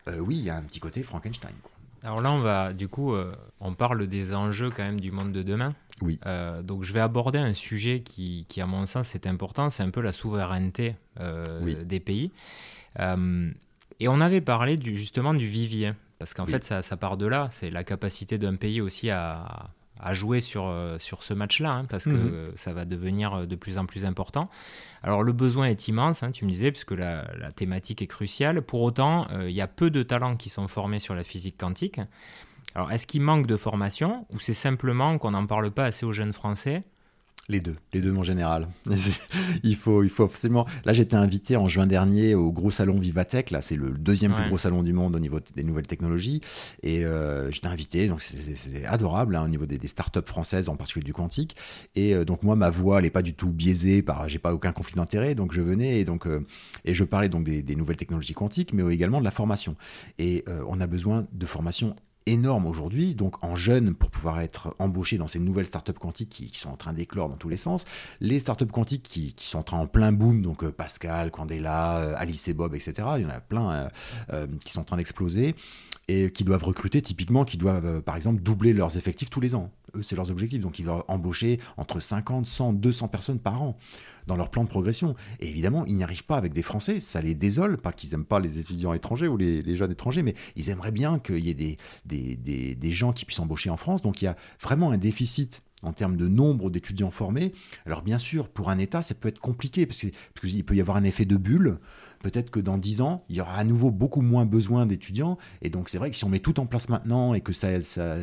euh, oui, il y a un petit côté Frankenstein. Alors là, on va, du coup, euh, on parle des enjeux quand même du monde de demain. Oui. Euh, donc je vais aborder un sujet qui, qui à mon sens, est important, c'est un peu la souveraineté des pays. et on avait parlé du, justement du vivier, parce qu'en fait, ça, ça, part de là, c'est la capacité d'un pays aussi à, à jouer sur, euh, sur ce match-là, hein, parce que mhm. ça va devenir euh, de plus en plus important. Alors le besoin est immense, hein, tu me disais, puisque la, la, thématique est cruciale. Pour autant, euh, il y a peu de talents qui sont formés sur la physique quantique. Alors est-ce qu'il manque de formation, ou c'est simplement qu'on n'en parle pas assez aux jeunes Français? Les deux, les deux en général. il faut, il faut absolument. Là, j'étais invité en juin dernier au gros salon Vivatech. Là, c'est le deuxième plus gros salon du monde au niveau des nouvelles technologies. Et euh, j'étais invité, donc c'était adorable hein, au niveau des, startups françaises, en particulier du quantique. Et euh, donc moi, ma voix, elle n'est pas du tout biaisée par, j'ai pas aucun conflit d'intérêt. Donc je venais et donc euh, et je parlais donc des, des, nouvelles technologies quantiques, mais également de la formation. Et on a besoin de formation énorme aujourd'hui, donc en jeunes pour pouvoir être embauchés dans ces nouvelles startups quantiques qui, sont en train d'éclore dans tous les sens. Les startups quantiques qui, sont en train en plein boom, donc euh, Pascal, Candela, euh, Alice et Bob, etc. Il y en a plein euh, qui sont en train d'exploser. Et qui doivent recruter typiquement, qui doivent euh, par exemple doubler leurs effectifs tous les ans. Eux, c'est leurs objectifs. Donc ils doivent embaucher entre 50, 100, 200 personnes par an dans leur plan de progression. Et évidemment, ils n'y arrivent pas avec des Français. Ça les désole, pas qu'ils n'aiment pas les étudiants étrangers ou les, jeunes étrangers, mais ils aimeraient bien qu'il y ait des, des, des, des gens qui puissent embaucher en France. Donc il y a vraiment un déficit en termes de nombre d'étudiants formés. Alors bien sûr, pour un État, ça peut être compliqué, parce qu'il peut y avoir un effet de bulle peut-être que dans 10 ans, il y aura à nouveau beaucoup moins besoin d'étudiants. Et donc, c'est vrai que si on met tout en place maintenant et que ça,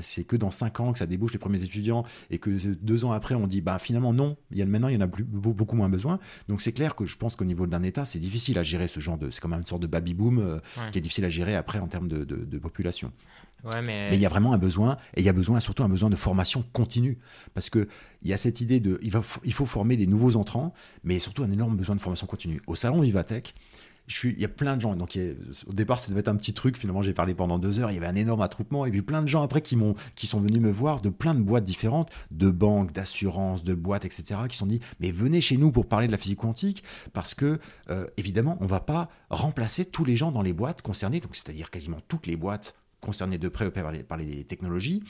c'est que dans 5 ans que ça débouche les premiers étudiants et que deux ans après, on dit, bah, finalement, non, il y a, maintenant, il y en a plus, beaucoup moins besoin. Donc, c'est clair que je pense qu'au niveau d'un État, c'est difficile à gérer ce genre de. C'est comme une sorte de baby-boom euh, qui est difficile à gérer après en termes de, population. mais... il y a vraiment un besoin, et il y a besoin surtout un besoin de formation continue. Parce qu'il y a cette idée de. Il, va, il faut former des nouveaux entrants, mais surtout un énorme besoin de formation continue. Au salon Vivatech, il y a plein de gens. Donc, au départ, ça devait être un petit truc. Finalement, j'ai parlé pendant deux heures. Il y avait un énorme attroupement. Et puis, plein de gens après qui, m'ont, qui sont venus me voir de plein de boîtes différentes, de banques, d'assurances, de boîtes, etc., qui sont dit Mais venez chez nous pour parler de la physique quantique. Parce que, euh, évidemment, on ne va pas remplacer tous les gens dans les boîtes concernées. Donc, c'est-à-dire quasiment toutes les boîtes concernées de près par par les technologies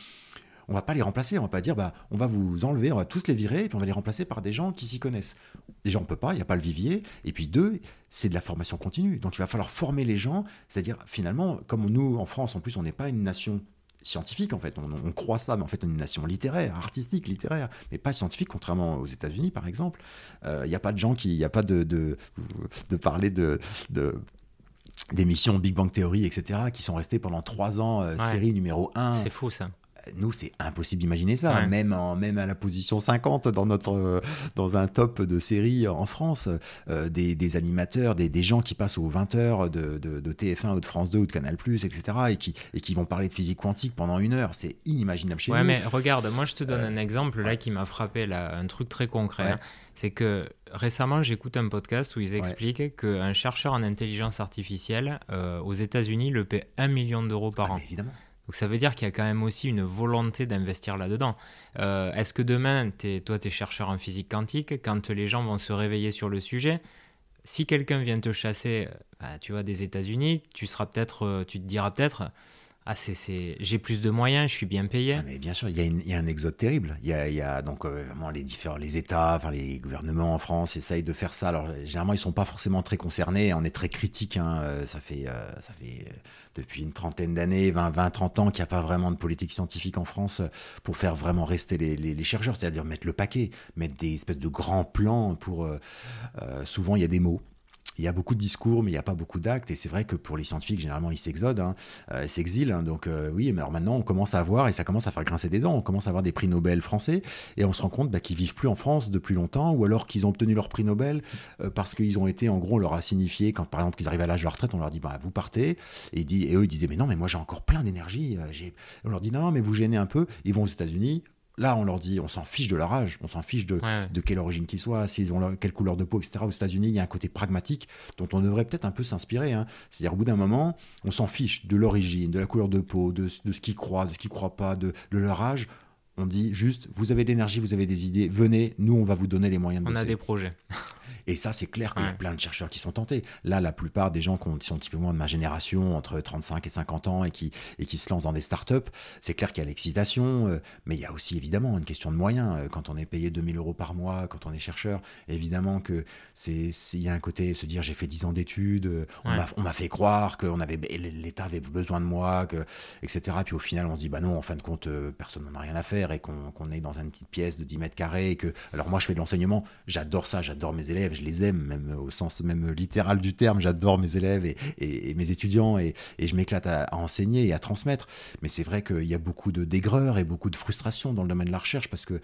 on va pas les remplacer. On va pas dire, bah, on va vous enlever, on va tous les virer, et puis on va les remplacer par des gens qui s'y connaissent. Déjà, on peut pas, il n'y a pas le vivier. Et puis deux, c'est de la formation continue. Donc il va falloir former les gens. C'est-à-dire, finalement, comme nous, en France, en plus, on n'est pas une nation scientifique en fait. On, croit ça, mais en fait on est une nation littéraire, artistique, littéraire, mais pas scientifique, contrairement aux États-Unis par exemple. Euh, il n'y a pas de gens qui, il n'y a pas de, de, parler de, de d'émissions Big Bang Theory, etc., qui sont restés pendant trois ans, euh, série numéro 1. C'est fou ça nous, c'est impossible d'imaginer ça. Même, en, même à la position 50 dans, notre, dans un top de série en France, euh, des, animateurs, des, gens qui passent aux 20h de, de, TF1 ou de France 2 ou de Canal, etc., et qui, et qui vont parler de physique quantique pendant une heure. C'est inimaginable chez nous. Ouais, mais regarde, moi, je te donne un euh, exemple là qui m'a frappé, là, un truc très concret. Hein. c'est que récemment, j'écoute un podcast où ils expliquent qu'un chercheur en intelligence artificielle euh, aux États-Unis le paie 1 million d'euros par ah, an. Évidemment. Donc ça veut dire qu'il y a quand même aussi une volonté d'investir là-dedans. Euh, est-ce que demain, toi, tu es chercheur en physique quantique, quand les gens vont se réveiller sur le sujet, si quelqu'un vient te chasser, euh, bah, tu vois, des États-Unis, tu seras peut-être, euh, tu te diras peut-être, ah, j'ai plus de moyens, je suis bien payé. Ah, mais bien sûr, il y, a un exode terrible. Il y a, donc vraiment les différents, les États, enfin les gouvernements en France essayent de faire ça. Alors généralement, ils sont pas forcément très concernés. On est très critique. Hein. Ça fait, ça fait depuis une trentaine d'années, 20, 20, 30 ans qu'il n'y a pas vraiment de politique scientifique en France pour faire vraiment rester les, chercheurs, c'est-à-dire mettre le paquet, mettre des espèces de grands plans pour... Euh, euh, souvent, il y a des mots il y a beaucoup de discours, mais il n'y a pas beaucoup d'actes. Et c'est vrai que pour les scientifiques, généralement, ils s'exodent, hein, euh, s'exilent. Hein. donc euh, oui, mais alors maintenant, on commence à voir, et ça commence à faire grincer des dents, on commence à avoir des prix Nobel français, et on se rend compte bah, qu'ils vivent plus en France depuis longtemps, ou alors qu'ils ont obtenu leur prix Nobel euh, parce qu'ils ont été, en gros, on leur a signifié, quand par exemple qu'ils arrivent à l'âge de la retraite, on leur dit, bah, vous partez, et, eux, ils disaient, mais non, mais moi j'ai encore plein d'énergie. on leur dit, non, non, mais vous gênez un peu, ils vont aux États-Unis, Là, on leur dit, on s'en fiche de leur âge, on s'en fiche de, de quelle origine qu'ils soient, s'ils ont quelle couleur de peau, etc. Aux États-Unis, il y a un côté pragmatique dont on devrait peut-être un peu s'inspirer. Hein. C'est-à-dire, au bout d'un moment, on s'en fiche de l'origine, de la couleur de peau, de, de ce qu'ils croient, de ce qu'ils croient pas, de, de leur âge. On dit juste, vous avez de l'énergie, vous avez des idées, venez, nous, on va vous donner les moyens de On a des projets. Et ça, c'est clair qu'il y a plein de chercheurs qui sont tentés. Là, la plupart des gens qui sont typiquement de ma génération, entre 35 et 50 ans, et qui, et qui se lancent dans des startups, c'est clair qu'il y a l'excitation, euh, mais il y a aussi évidemment une question de moyens. Euh, quand on est payé 2000 euros par mois, quand on est chercheur, évidemment que c'est il y a un côté se dire j'ai fait 10 ans d'études, euh, on m'a fait croire que avait l'État avait besoin de moi, que, etc. Puis au final, on se dit bah non, en fin de compte, personne n'en a rien à faire et qu'on est dans une petite pièce de 10 mètres carrés. Et que alors moi, je fais de l'enseignement, j'adore ça, j'adore mes élèves je les aime, même au sens même littéral du terme. J'adore mes élèves et, mes étudiants et, je m'éclate à, enseigner et à transmettre. Mais c'est vrai qu'il y a beaucoup de d'aigreur et beaucoup de frustration dans le domaine de la recherche parce que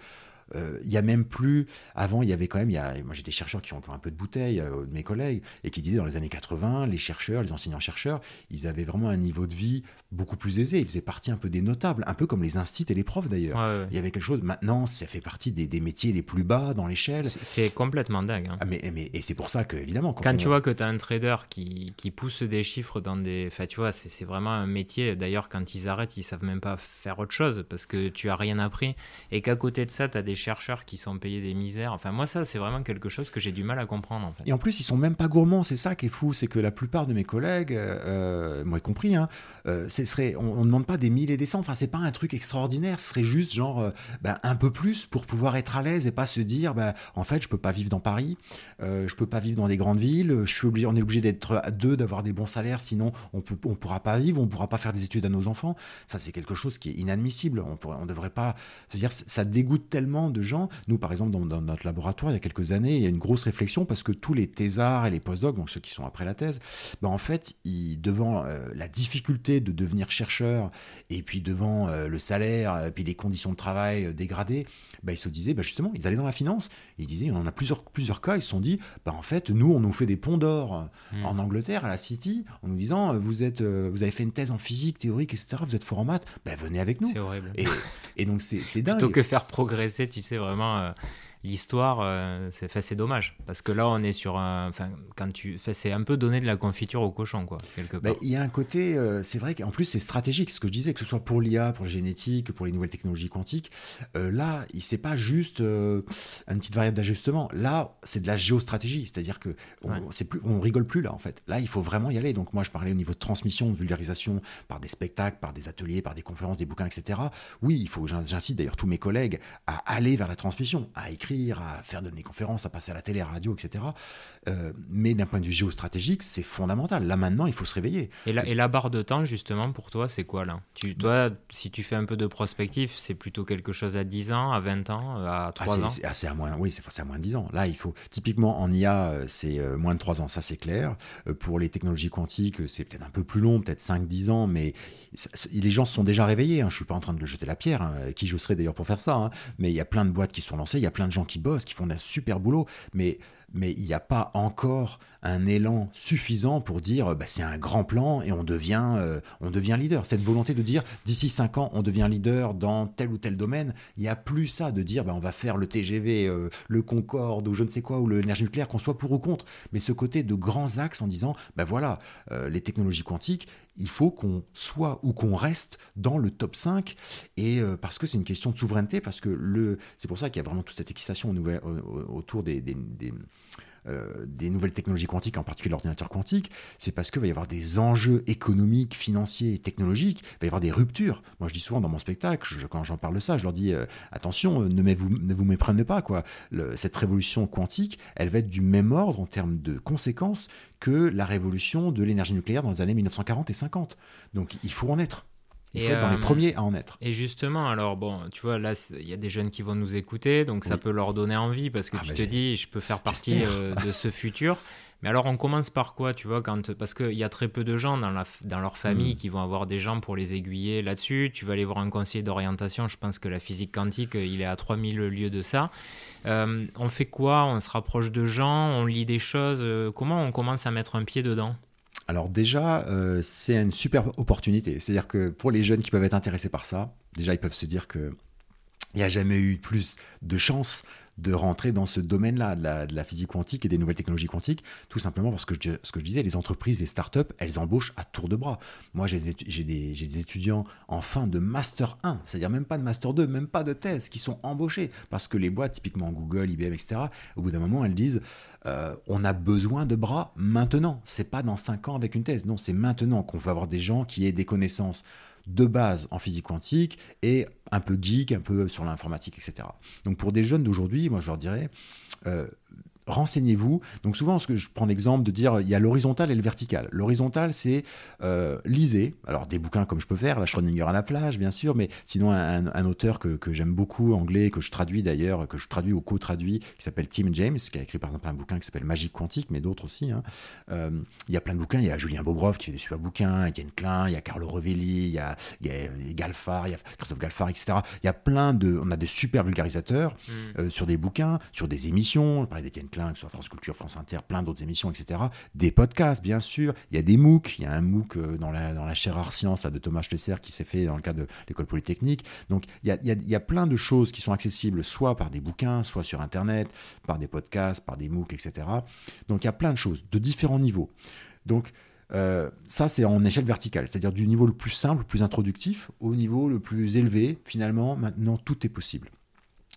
euh, il y a même plus. Avant, il y avait quand même. Y a, moi, j'ai des chercheurs qui ont encore un peu de bouteille, euh, de mes collègues, et qui disaient dans les années 80, les chercheurs, les enseignants-chercheurs, ils avaient vraiment un niveau de vie beaucoup plus aisé. Ils faisaient partie un peu des notables, un peu comme les instituts et les profs d'ailleurs. Il y avait quelque chose. Maintenant, ça fait partie des, des métiers les plus bas dans l'échelle. C'est complètement dingue. Hein. Ah, mais, mais, et c'est pour ça que, évidemment. Quand, tu vois que tu as un trader qui, qui, pousse des chiffres dans des. Enfin, tu vois, c'est vraiment un métier. D'ailleurs, quand ils arrêtent, ils savent même pas faire autre chose parce que tu as rien appris. Et qu'à côté de ça, tu as des chercheurs qui sont payés des misères. Enfin, moi, ça, c'est vraiment quelque chose que j'ai du mal à comprendre. Et en plus, ils sont même pas gourmands. C'est ça qui est fou, c'est que la plupart de mes collègues, euh, moi y compris, hein, euh, serait, on ne demande pas des mille et des cents. Enfin, c'est pas un truc extraordinaire. Ce serait juste genre euh, ben, un peu plus pour pouvoir être à l'aise et pas se dire, ben, en fait, je peux pas vivre dans Paris, je peux pas vivre dans des grandes villes. Je suis obligé, on est obligé d'être à deux, d'avoir des bons salaires, sinon on peut, on pourra pas vivre, on pourra pas faire des études à nos enfants. Ça, c'est quelque chose qui est inadmissible. On pourrait, on devrait pas. dire, ça dégoûte tellement de gens. Nous, par exemple, dans, notre laboratoire, il y a quelques années, il y a une grosse réflexion parce que tous les thésards et les postdocs, donc ceux qui sont après la thèse, ben, en fait, ils, devant la difficulté de devenir chercheur et puis devant euh, le salaire, et puis les conditions de travail euh, dégradées, bah, ils se disaient, bah, justement, ils allaient dans la finance. ils disaient, on en a plusieurs, plusieurs cas, ils se sont dit, bah, en fait, nous, on nous fait des ponts d'or hmm. en Angleterre, à la City, en nous disant, vous, êtes, euh, vous avez fait une thèse en physique, théorique, etc., vous êtes fort en maths, bah, venez avec nous. C'est horrible. Et, et donc, c'est dingue. Plutôt que faire progresser, sais, vraiment l'histoire, euh, c'est dommage. Parce que là, on est sur un. Enfin, quand tu. C'est un peu donner de la confiture au cochon, quoi, quelque bah, part. Il y a un côté. Euh, c'est vrai qu'en plus, c'est stratégique. Ce que je disais, que ce soit pour l'IA, pour la génétique, pour les nouvelles technologies quantiques. Euh, là, c'est pas juste une petite variable d'ajustement. Là, c'est de la géostratégie. C'est-à-dire que on, plus, on rigole plus, là, en fait. Là, il faut vraiment y aller. Donc, moi, je parlais au niveau de transmission, de vulgarisation, par des spectacles, par des ateliers, par des conférences, des bouquins, etc. Oui, il faut. J'incite d'ailleurs tous mes collègues à aller vers la transmission, à écrire à faire de des conférences, à passer à la télé, à la radio, etc. Euh, mais d'un point de vue géostratégique, c'est fondamental. Là maintenant, il faut se réveiller. Et la, et la barre de temps, justement, pour toi, c'est quoi là? Tu, Toi, si tu fais un peu de prospectif, c'est plutôt quelque chose à 10 ans, à 20 ans, à 3 ah, ans? C'est à moins, oui, c'est à moins de 10 ans. Là, il faut. Typiquement, en IA, euh, c'est euh, moins de 3 ans, ça c'est clair. Pour les technologies quantiques, c'est peut-être un peu plus long, peut-être 5-10 ans, mais les gens se sont déjà réveillés. Hein. Je suis pas en train de le jeter la pierre, hein. qui je serais d'ailleurs pour faire ça. Hein. Mais il y a plein de boîtes qui sont lancées, il y a plein de gens qui bossent, qui font un super boulot. Mais mais il n'y a pas encore un élan suffisant pour dire bah, c'est un grand plan et on devient, euh, on devient leader. Cette volonté de dire d'ici 5 ans on devient leader dans tel ou tel domaine, il n'y a plus ça de dire bah, on va faire le TGV, euh, le Concorde ou je ne sais quoi, ou l'énergie nucléaire, qu'on soit pour ou contre. Mais ce côté de grands axes en disant bah voilà, euh, les technologies quantiques, il faut qu'on soit ou qu'on reste dans le top 5 et parce que c'est une question de souveraineté parce que le c'est pour ça qu'il y a vraiment toute cette excitation autour des, euh, des nouvelles technologies quantiques, en particulier l'ordinateur quantique, c'est parce qu'il va y avoir des enjeux économiques, financiers technologiques, il va y avoir des ruptures. Moi, je dis souvent dans mon spectacle, quand j'en parle de ça, je leur dis euh, attention, euh, ne, vous, ne vous méprenez pas. Quoi. cette révolution quantique, elle va être du même ordre en termes de conséquences que la révolution de l'énergie nucléaire dans les années 1940 et 50. Donc, il faut en être. Il faut être dans les premiers à en être. Et justement, alors bon, tu vois, là, il y a des jeunes qui vont nous écouter, donc ça peut leur donner envie parce que ah, tu bah, te dis, je peux faire partie euh, de ce futur. Mais alors, on commence par quoi, tu vois, quand, parce qu'il y a très peu de gens dans, la, dans leur famille mm. qui vont avoir des gens pour les aiguiller là-dessus. Tu vas aller voir un conseiller d'orientation. Je pense que la physique quantique, il est à 3000 lieues de ça. Euh, on fait quoi? On se rapproche de gens, on lit des choses. Euh, comment on commence à mettre un pied dedans? Alors déjà, euh, c'est une super opportunité. C'est-à-dire que pour les jeunes qui peuvent être intéressés par ça, déjà ils peuvent se dire que il n'y a jamais eu plus de chance de rentrer dans ce domaine-là de la, physique quantique et des nouvelles technologies quantiques, tout simplement parce que ce que je disais, les entreprises, les startups, elles embauchent à tour de bras. Moi, j'ai des, des, étudiants en fin de Master 1, c'est-à-dire même pas de Master 2, même pas de thèse, qui sont embauchés parce que les boîtes, typiquement Google, IBM, etc., au bout d'un moment, elles disent euh, on a besoin de bras maintenant. C'est pas dans 5 ans avec une thèse. Non, c'est maintenant qu'on veut avoir des gens qui aient des connaissances de base en physique quantique et un peu geek, un peu sur l'informatique, etc. Donc pour des jeunes d'aujourd'hui, moi je leur dirais, euh, renseignez-vous. Donc souvent, ce que je prends l'exemple de dire, il y a l'horizontal et le vertical. L'horizontal, c'est euh, lisez. Alors des bouquins comme je peux faire, la Schrödinger à la plage, bien sûr, mais sinon un, auteur que, j'aime beaucoup, anglais, que je traduis d'ailleurs, que je traduis ou co-traduis, qui s'appelle Tim James, qui a écrit par exemple un bouquin qui s'appelle Magique quantique, mais d'autres aussi. Hein. Euh, il y a plein de bouquins. Il y a Julien Bobrov qui fait des super bouquins, il y a Klein, il y a Carlo Rovelli, il y a, il y a Galfard, il y a Christophe Galfard, etc. Il y a plein de, on a des super vulgarisateurs mm. euh, sur des bouquins, sur des émissions. Je parlais d'Étienne Que ce soit France Culture, France Inter, plein d'autres émissions, etc. Des podcasts, bien sûr. Il y a des MOOC. Il y a un MOOC euh, dans la, dans la chaire Art Science de Thomas Schlesser qui s'est fait dans le cadre de l'école polytechnique. Donc, il y, a, il, y a, plein de choses qui sont accessibles soit par des bouquins, soit sur Internet, par des podcasts, par des MOOC, etc. Donc, il y a plein de choses de différents niveaux. Donc, euh, ça, c'est en échelle verticale, c'est-à-dire du niveau le plus simple, le plus introductif, au niveau le plus élevé. Finalement, maintenant, tout est possible.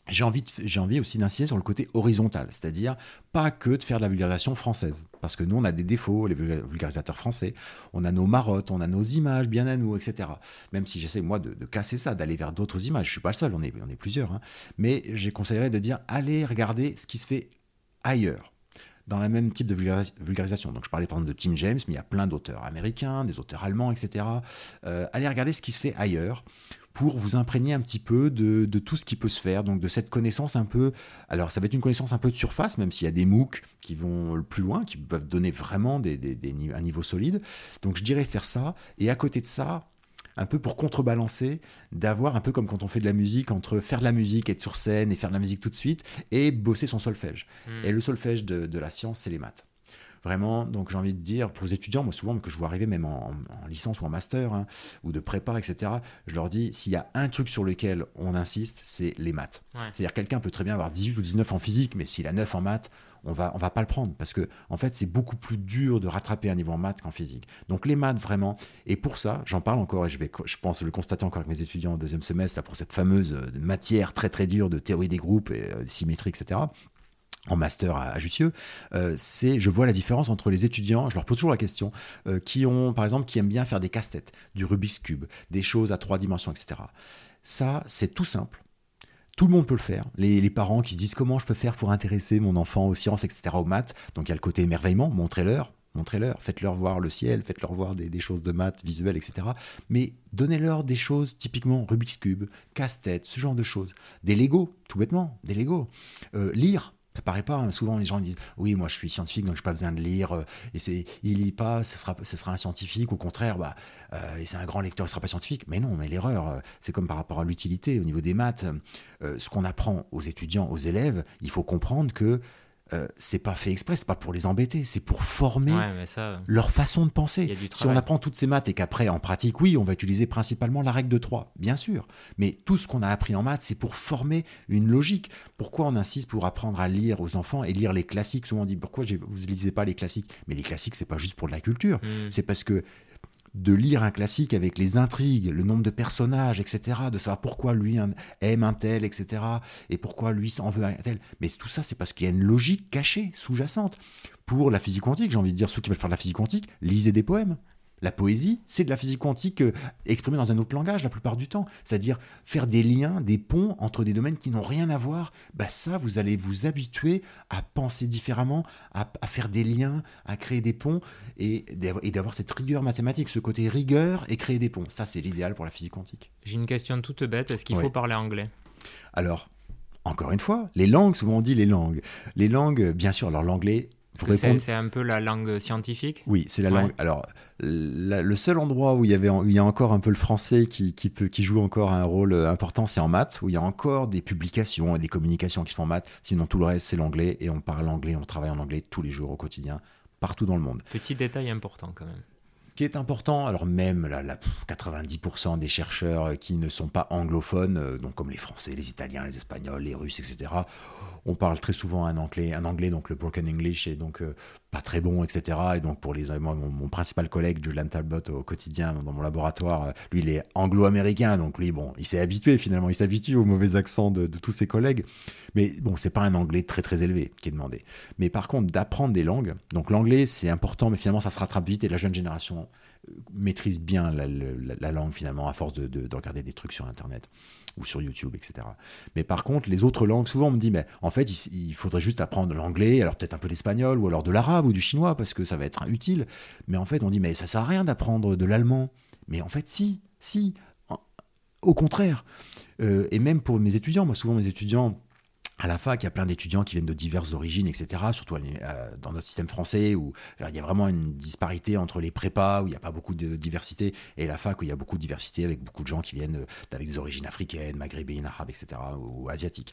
J'ai envie, aussi d'insister sur le côté horizontal, c'est-à-dire pas que de faire de la vulgarisation française, parce que nous on a des défauts, les vulgarisateurs français, on a nos marottes, on a nos images bien à nous, etc. Même si j'essaie moi de, casser ça, d'aller vers d'autres images, je suis pas le seul, on est, on est plusieurs, hein. mais j'ai conseillerais de dire allez regarder ce qui se fait ailleurs dans le même type de vulgarisation. Donc je parlais par exemple de Tim James, mais il y a plein d'auteurs américains, des auteurs allemands, etc. Euh, allez regarder ce qui se fait ailleurs pour vous imprégner un petit peu de, tout ce qui peut se faire, donc de cette connaissance un peu. Alors, ça va être une connaissance un peu de surface, même s'il y a des MOOC qui vont le plus loin, qui peuvent donner vraiment des, un niveau solide. Donc, je dirais faire ça. Et à côté de ça, un peu pour contrebalancer, d'avoir un peu comme quand on fait de la musique, entre faire de la musique, être sur scène et faire de la musique tout de suite, et bosser son solfège. Hmm. Et le solfège de, de la science, c'est les maths. Vraiment, donc j'ai envie de dire, pour les étudiants, moi souvent que je vois arriver même en, licence ou en master, hein, ou de prépa, etc., je leur dis, s'il y a un truc sur lequel on insiste, c'est les maths. C'est-à-dire quelqu'un peut très bien avoir 18 ou 19 en physique, mais s'il a 9 en maths, on va, on va pas le prendre parce que en fait c'est beaucoup plus dur de rattraper un niveau en maths qu'en physique. Donc les maths vraiment. Et pour ça, j'en parle encore et je vais, je pense le constater encore avec mes étudiants en deuxième semestre là, pour cette fameuse euh, matière très très dure de théorie des groupes et euh, symétrie, etc en master à, Jussieu, euh, c'est je vois la différence entre les étudiants, je leur pose toujours la question, euh, qui ont par exemple qui aiment bien faire des casse-têtes, du Rubik's cube, des choses à trois dimensions, etc. Ça, c'est tout simple. Tout le monde peut le faire. Les, parents qui se disent comment je peux faire pour intéresser mon enfant aux sciences, etc., aux maths? Donc il y a le côté émerveillement, montrez-leur, montrez-leur, faites-leur voir le ciel, faites-leur voir des, choses de maths visuelles, etc. Mais donnez-leur des choses typiquement Rubik's Cube, casse-tête, ce genre de choses. Des Lego, tout bêtement, des Lego. Euh, lire, ça paraît pas. Hein. Souvent, les gens disent Oui, moi je suis scientifique, donc je n'ai pas besoin de lire. Euh, et c'est, il lit pas, ce sera, un scientifique. Au contraire, bah, euh, c'est un grand lecteur, il sera pas scientifique. Mais non, mais l'erreur, euh, c'est comme par rapport à l'utilité au niveau des maths. ce qu'on apprend aux étudiants, aux élèves, il faut comprendre que euh, c'est pas fait exprès, c'est pas pour les embêter, c'est pour former leur façon de penser. Si on apprend toutes ces maths et qu'après en pratique, oui, on va utiliser principalement la règle de 3, bien sûr, mais tout ce qu'on a appris en maths, c'est pour former une logique. Pourquoi on insiste pour apprendre à lire aux enfants et lire les classiques? Souvent on dit pourquoi vous ne lisez pas les classiques? Mais les classiques, c'est pas juste pour de la culture, hmm. c'est parce que de lire un classique avec les intrigues, le nombre de personnages, etc., de savoir pourquoi lui aime un tel, etc., et pourquoi lui en veut un tel. Mais tout ça, c'est parce qu'il y a une logique cachée, sous-jacente. Pour la physique quantique, j'ai envie de dire, ceux qui veulent faire de la physique quantique, lisez des poèmes. La poésie, c'est de la physique quantique euh, exprimée dans un autre langage la plupart du temps. C'est-à-dire faire des liens, des ponts entre des domaines qui n'ont rien à voir. Bah ça, vous allez vous habituer à penser différemment, à, faire des liens, à créer des ponts et d'avoir cette rigueur mathématique, ce côté rigueur et créer des ponts. Ça, c'est l'idéal pour la physique quantique. J'ai une question toute bête. Est-ce qu'il faut parler anglais? Alors, encore une fois, les langues, souvent on dit les langues. Les langues, bien sûr, alors l'anglais, c'est un peu la langue scientifique Oui, c'est la langue. Alors, le seul endroit où il y, avait, il y a encore un peu le français qui, qui, peut, qui joue encore un rôle euh, important, c'est en maths, où il y a encore des publications et des communications qui se font en maths. Sinon, tout le reste, c'est l'anglais, et on parle anglais, on travaille en anglais tous les jours au quotidien, partout dans le monde. Petit détail important quand même. Ce qui est important, alors même la, 90% des chercheurs qui ne sont pas anglophones, euh, donc comme les Français, les Italiens, les Espagnols, les Russes, etc., on parle très souvent un anglais, un anglais donc le broken English est donc euh, pas très bon, etc. Et donc pour les moi, mon, principal collègue Julian Talbot au quotidien dans mon laboratoire, euh, lui il est anglo-américain, donc lui bon, il s'est habitué finalement, il s'habitue aux mauvais accents de, tous ses collègues. Mais bon, c'est pas un anglais très très élevé qui est demandé. Mais par contre d'apprendre des langues, donc l'anglais c'est important, mais finalement ça se rattrape vite et la jeune génération euh, maîtrise bien la, langue finalement à force de, de regarder des trucs sur Internet ou sur YouTube, etc. Mais par contre, les autres langues, souvent on me dit, mais en fait, il, faudrait juste apprendre l'anglais, alors peut-être un peu l'espagnol, ou alors de l'arabe ou du chinois, parce que ça va être utile. Mais en fait, on dit, mais ça sert à rien d'apprendre de l'allemand. Mais en fait, si, si, au contraire. Euh, et même pour mes étudiants, moi souvent mes étudiants à la fac, il y a plein d'étudiants qui viennent de diverses origines, etc. Surtout euh, dans notre système français où il y a vraiment une disparité entre les prépas où il n'y a pas beaucoup de diversité et la fac où il y a beaucoup de diversité avec beaucoup de gens qui viennent avec des origines africaines, maghrébines, arabes, etc. ou asiatiques.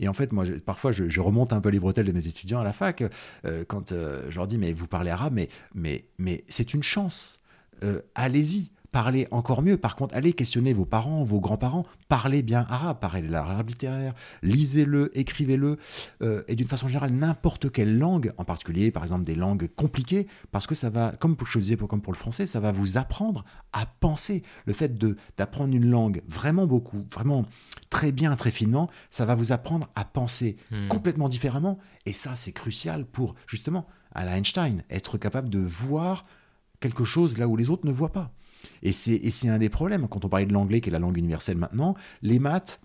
Et en fait, moi, parfois, je, remonte un peu les bretelles de mes étudiants à la fac euh, quand euh, je leur dis mais vous parlez arabe, mais mais mais c'est une chance. Allez-y parlez encore mieux. Par contre, allez questionner vos parents, vos grands-parents, parlez bien arabe, parlez l'arabe littéraire, lisez-le, écrivez-le, euh, et d'une façon générale, n'importe quelle langue, en particulier, par exemple, des langues compliquées, parce que ça va, comme je disais, comme pour le français, ça va vous apprendre à penser. Le fait d'apprendre une langue vraiment beaucoup, vraiment très bien, très finement, ça va vous apprendre à penser Hmm. complètement différemment. Et ça, c'est crucial pour, justement, à la Einstein, être capable de voir quelque chose là où les autres ne voient pas. Et c'est un des problèmes. Quand on parlait de l'anglais, qui est la langue universelle maintenant, les maths,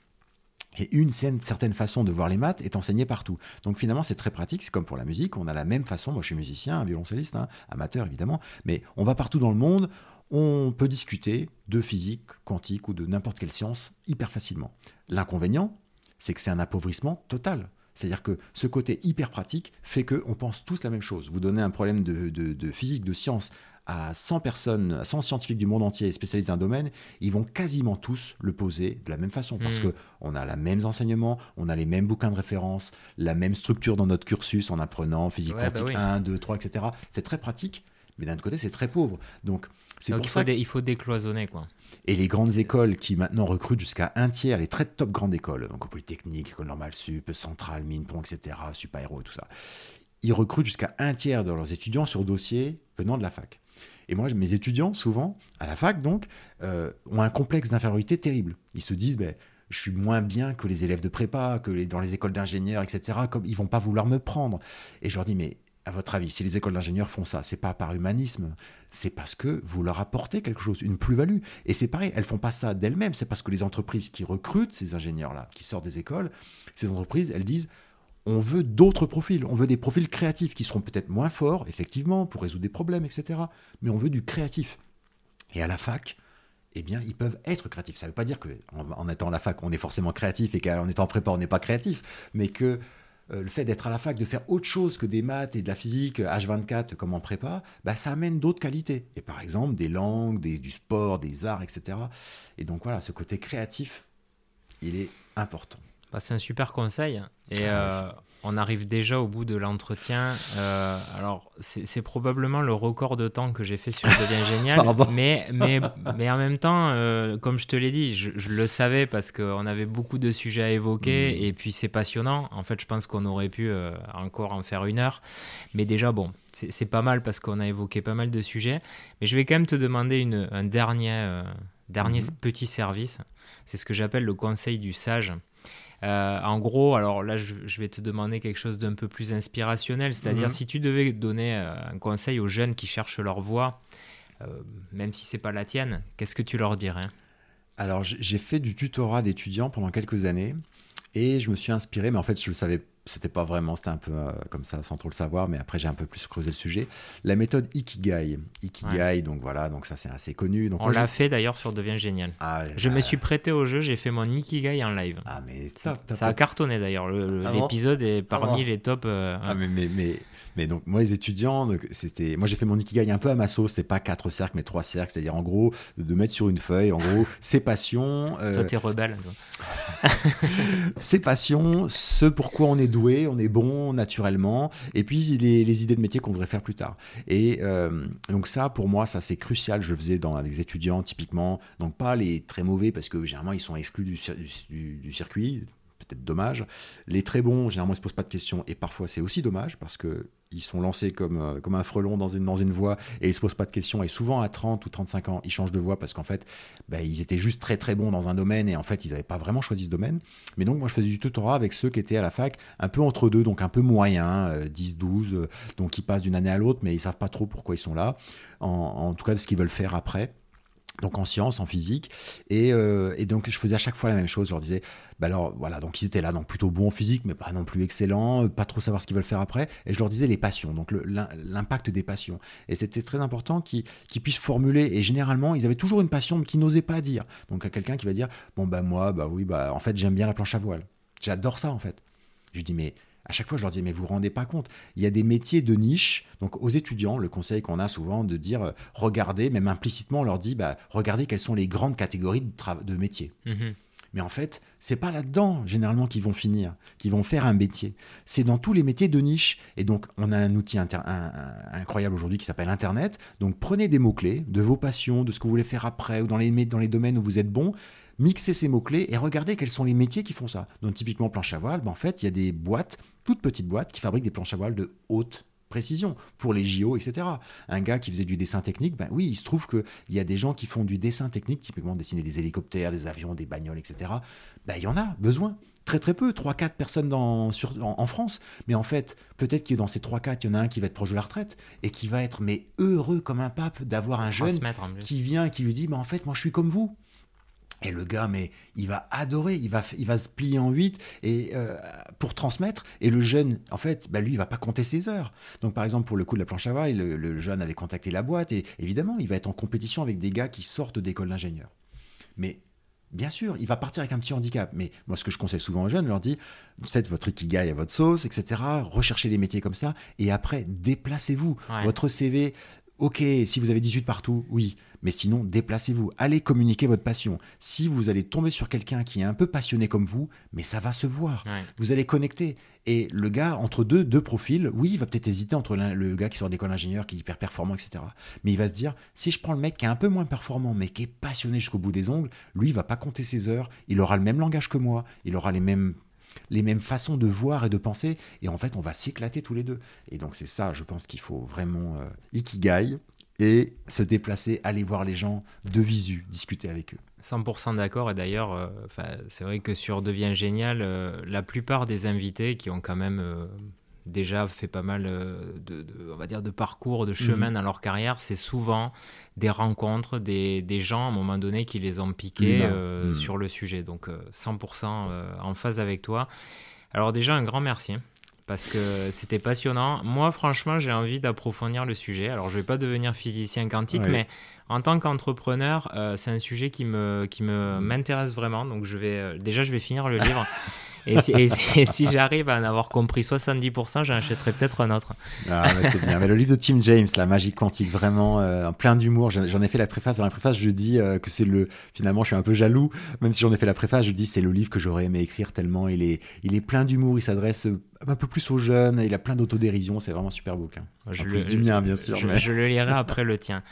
et une certaine- façon de voir les maths est enseignée partout. Donc finalement, c'est très pratique. C'est comme pour la musique. On a la même façon. Moi, je suis musicien, un violoncelliste, hein, amateur évidemment. Mais on va partout dans le monde. On peut discuter de physique quantique ou de n'importe quelle science hyper facilement. L'inconvénient, c'est que c'est un appauvrissement total. C'est-à-dire que ce côté hyper pratique fait qu'on pense tous la même chose. Vous donnez un problème de- de physique, de science à 100 personnes, à 100 scientifiques du monde entier spécialisés dans un domaine, ils vont quasiment tous le poser de la même façon parce Mm. que on a les mêmes enseignements, on a les mêmes bouquins de référence, la même structure dans notre cursus en apprenant physique Ouais, bah quantique oui. 1, 2, 3, etc. C'est très pratique, mais d'un autre côté, c'est très pauvre. Donc, c'est pour il ça faut, que- dé- il faut décloisonner, quoi. et les grandes écoles qui maintenant recrutent jusqu'à un tiers, les très top grandes écoles, donc Polytechnique, École Normale Sup, Centrale, Minpont, etc., Sup Aéro et tout ça, ils recrutent jusqu'à un tiers de leurs étudiants sur dossier venant de la fac. Et moi, mes étudiants, souvent, à la fac, donc, euh, ont un complexe d'infériorité terrible. Ils se disent, ben, je suis moins bien que les élèves de prépa, que dans les écoles d'ingénieurs, etc. Comme ils vont pas vouloir me prendre. Et je leur dis, mais à votre avis, si les écoles d'ingénieurs font ça, c'est pas par humanisme, c'est parce que vous leur apportez quelque chose, une plus-value. Et c'est pareil, elles font pas ça d'elles-mêmes, c'est parce que les entreprises qui recrutent ces ingénieurs-là, qui sortent des écoles, ces entreprises, elles disent on veut d'autres profils, on veut des profils créatifs qui seront peut-être moins forts, effectivement, pour résoudre des problèmes, etc. Mais on veut du créatif. Et à la fac, eh bien, ils peuvent être créatifs. Ça ne veut pas dire qu'en en étant à la fac, on est forcément créatif et qu'en étant prépa, on n'est pas créatif, mais que euh, le fait d'être à la fac, de faire autre chose que des maths et de la physique euh, H24 comme en prépa, bah, ça amène d'autres qualités. Et par exemple, des langues, du sport, des arts, etc. Et donc voilà, ce côté créatif, il est important. Bah, c'est un super conseil. Et Ah euh, on arrive déjà au bout de l'entretien. Euh, alors, c'est probablement le record de temps que j'ai fait sur Devient Génial. Mais, mais, mais en même temps, euh, comme je te l'ai dit, je, je le savais parce qu'on avait beaucoup de sujets à évoquer. Mm. Et puis, c'est passionnant. En fait, je pense qu'on aurait pu encore en faire une heure. Mais déjà, bon, c'est pas mal parce qu'on a évoqué pas mal de sujets. Mais je vais quand même te demander une, un dernier, dernier Mhm. petit service. C'est ce que j'appelle le conseil du sage. Euh, en gros, alors là, je, je vais te demander quelque chose d'un peu plus inspirationnel, c'est-à-dire Mhm. si tu devais donner euh, un conseil aux jeunes qui cherchent leur voie, euh, même si c'est pas la tienne, qu'est-ce que tu leur dirais? Alors, j'ai fait du tutorat d'étudiants pendant quelques années et je me suis inspiré, mais en fait, je le savais, c'était pas vraiment, c'était un peu euh, comme ça, sans trop le savoir, mais après, j'ai un peu plus creusé le sujet. La méthode Ikigai. Ikigai, donc voilà, donc ça, c'est assez connu. Donc, On l'a je- fait d'ailleurs sur Devient Génial. Ah, Je me ah, suis prêté au jeu, j'ai fait mon Ikigai en live. Ah, mais top, Ça a cartonné d'ailleurs, le- le- Ah l'épisode est parmi bon les tops. euh, Ah, mais, mais, mais, mais donc, moi, les étudiants, c'était, moi, j'ai fait mon Ikigai un peu à ma sauce. C'était pas quatre cercles, mais trois cercles. C'est-à-dire, en gros, de mettre sur une feuille, en gros, ses passions, euh, Toi, t'es rebelle. toi. ses passions, ce pourquoi on est doué, on est bon naturellement, et puis les, les idées de métier qu'on voudrait faire plus tard. Et euh, donc ça, pour moi, ça c'est crucial. Je le faisais dans, avec les étudiants typiquement, donc pas les très mauvais parce que généralement ils sont exclus du, cir- du- du circuit. Peut-être dommage. Les très bons, généralement, ils se posent pas de questions. Et parfois, c'est aussi dommage parce que ils sont lancés comme, euh, comme un frelon dans une, dans une voie et ils se posent pas de questions. Et souvent, à 30 ou 35 ans, ils changent de voie parce qu'en fait, bah, ils étaient juste très très bons dans un domaine et en fait, ils n'avaient pas vraiment choisi ce domaine. Mais donc, moi, je faisais du tutorat avec ceux qui étaient à la fac un peu entre deux, donc un peu moyen, euh, 10, 12, euh, donc ils passent d'une année à l'autre, mais ils savent pas trop pourquoi ils sont là, en, en tout cas de ce qu'ils veulent faire après. Donc en sciences, en physique, et, euh, et donc je faisais à chaque fois la même chose. Je leur disais, bah alors voilà, donc ils étaient là, donc plutôt bons en physique, mais pas non plus excellents, euh, pas trop savoir ce qu'ils veulent faire après. Et je leur disais les passions, donc l'impact des passions. Et c'était très important qu'ils puissent formuler. Et généralement, ils avaient toujours une passion, mais qu'ils n'osaient pas dire. Donc à quelqu'un qui va dire, bon bah moi, bah oui, bah en fait j'aime bien la planche à voile. J'adore ça en fait. Je dis mais à chaque fois je leur dis mais vous vous rendez pas compte, il y a des métiers de niche. Donc aux étudiants, le conseil qu'on a souvent de dire euh, regardez, même implicitement on leur dit bah regardez quelles sont les grandes catégories de, métiers. Mhm. Mais en fait, c'est pas là-dedans généralement qu'ils vont finir, qu'ils vont faire un métier. C'est dans tous les métiers de niche. Et donc, on a un outil inter- un- un- incroyable aujourd'hui qui s'appelle Internet. Donc, prenez des mots-clés de vos passions, de ce que vous voulez faire après, ou dans les, dans les domaines où vous êtes bon. Mixez ces mots-clés et regardez quels sont les métiers qui font ça. Donc, typiquement, planche à voile, ben, en fait, il y a des boîtes, toutes petites boîtes, qui fabriquent des planches à voile de haute précision pour les JO, etc. Un gars qui faisait du dessin technique, ben oui, il se trouve qu'il y a des gens qui font du dessin technique, typiquement dessiner des hélicoptères, des avions, des bagnoles, etc. Ben il y en a besoin très très peu, 3-4 personnes dans, sur, en, France. Mais en fait, peut-être que dans ces 3-4, il y en a un qui va être proche de la retraite et qui va être mais heureux comme un pape d'avoir un jeune qui vient et qui lui dit mais en fait, moi je suis comme vous. Et le gars, mais il va adorer, il va, il va se plier en 8 et, euh, pour transmettre. Et le jeune, en fait, bah lui, il va pas compter ses heures. Donc, par exemple, pour le coup de la planche à voile, le, le jeune avait contacté la boîte et évidemment, il va être en compétition avec des gars qui sortent d'école d'ingénieur. Mais Bien sûr, il va partir avec un petit handicap. Mais moi, ce que je conseille souvent aux jeunes, je leur dis faites votre ikigai à votre sauce, etc. Recherchez les métiers comme ça. Et après, déplacez-vous. Votre CV, ok, si vous avez 18 partout, oui. Mais sinon, déplacez-vous. Allez communiquer votre passion. Si vous allez tomber sur quelqu'un qui est un peu passionné comme vous, mais ça va se voir. Vous allez connecter. Et le gars, entre deux, deux profils, oui, il va peut-être hésiter entre le gars qui sort d'école d'ingénieur, qui est hyper performant, etc. Mais il va se dire, si je prends le mec qui est un peu moins performant, mais qui est passionné jusqu'au bout des ongles, lui, il va pas compter ses heures, il aura le même langage que moi, il aura les mêmes les mêmes façons de voir et de penser, et en fait, on va s'éclater tous les deux. Et donc, c'est ça, je pense qu'il faut vraiment euh, ikigai, et se déplacer, aller voir les gens de visu, discuter avec eux. 100% d'accord. Et d'ailleurs, euh, c'est vrai que sur Devient Génial, euh, la plupart des invités qui ont quand même déjà fait pas mal de, on va dire, de parcours, de chemin mhm. dans leur carrière, c'est souvent des rencontres, des, des, gens à un moment donné qui les ont piqués mhm. sur le sujet. Donc 100% en phase avec toi. Alors déjà, un grand merci. Hein parce que c'était passionnant. Moi, franchement, j'ai envie d'approfondir le sujet. Alors, je ne vais pas devenir physicien quantique, mais en tant qu'entrepreneur, euh, c'est un sujet qui me qui me m'intéresse vraiment. Donc, je vais euh, déjà, je vais finir le livre. Et si, j'arrive à en avoir compris 70%, j'en achèterai peut-être un autre. Ah, c'est bien. Mais le livre de Tim James, La magie quantique, vraiment euh, plein d'humour. J'en ai fait la préface. Dans la préface, je dis euh, que c'est le. Finalement, je suis un peu jaloux. Même si j'en ai fait la préface, je dis c'est le livre que j'aurais aimé écrire tellement il est, il est plein d'humour. Il s'adresse un peu plus aux jeunes. Il a plein d'autodérision. C'est vraiment super bouquin. Je en plus du mien, bien sûr. Je, je, le lirai après le tien.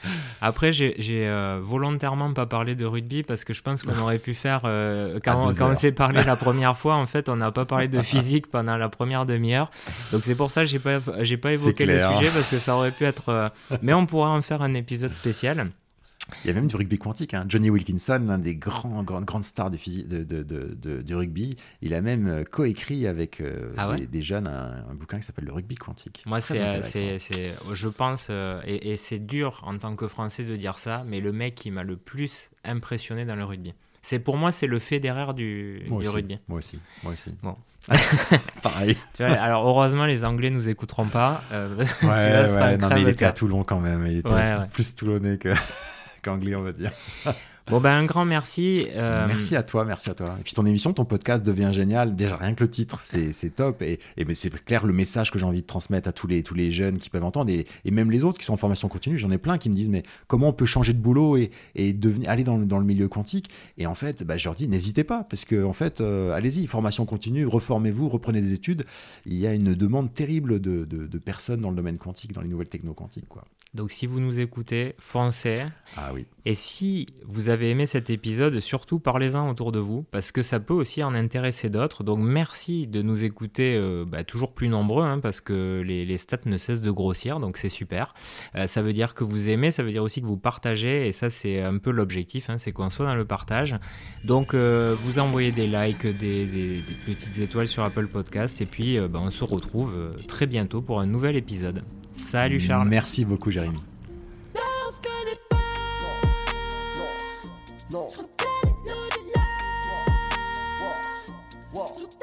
Après, j'ai euh, volontairement pas parlé de rugby parce que je pense qu'on aurait pu faire. quand, quand on s'est parlé la première fois, en fait, on n'a pas parlé de physique pendant la première demi-heure. Donc c'est pour ça que j'ai pas, pas évoqué le sujet parce que ça aurait pu être. Euh, mais on pourra en faire un épisode spécial. Il y a même du rugby quantique. Hein. Johnny Wilkinson, l'un des grands, grandes, grandes stars de, de, de, du rugby, il a même euh, coécrit avec euh, ah des, jeunes un, bouquin qui s'appelle Le rugby quantique. Moi, c'est, c'est, je pense, et, et c'est dur en tant que Français de dire ça, mais le mec qui m'a le plus impressionné dans le rugby. C'est pour moi, c'est le Federer du, du rugby. Moi aussi, moi aussi. Bon. Pareil. alors heureusement, les Anglais nous écouteront pas. Euh, ouais, ouais, non, mais il était à Toulon quand même. Il était plus toulonnais que qu'anglais, on va dire. Bon, ben un grand merci. Euh, merci à toi, merci à toi. Et puis ton émission, ton podcast devient génial. Déjà, rien que le titre, c'est top. Et, et c'est clair le message que j'ai envie de transmettre à tous les, tous les jeunes qui peuvent entendre et, et même les autres qui sont en formation continue. J'en ai plein qui me disent, mais comment on peut changer de boulot et, et devenir, aller dans, dans, le milieu quantique? Et en fait, bah, je leur dis, n'hésitez pas, parce que en fait, euh, allez-y, formation continue, reformez-vous, reprenez des études. Il y a une demande terrible de, de, de personnes dans le domaine quantique, dans les nouvelles techno quantiques. Quoi. Donc si vous nous écoutez, foncez. Ah oui. Et si vous avez aimé cet épisode, surtout parlez-en autour de vous, parce que ça peut aussi en intéresser d'autres. Donc merci de nous écouter euh, bah, toujours plus nombreux, hein, parce que les, stats ne cessent de grossir, donc c'est super. Euh, ça veut dire que vous aimez, ça veut dire aussi que vous partagez, et ça c'est un peu l'objectif, hein, c'est qu'on soit dans le partage. Donc euh, vous envoyez des likes, des, petites étoiles sur Apple Podcast, et puis bah, on se retrouve très bientôt pour un nouvel épisode. Salut Charles. Merci beaucoup Jérémy. Je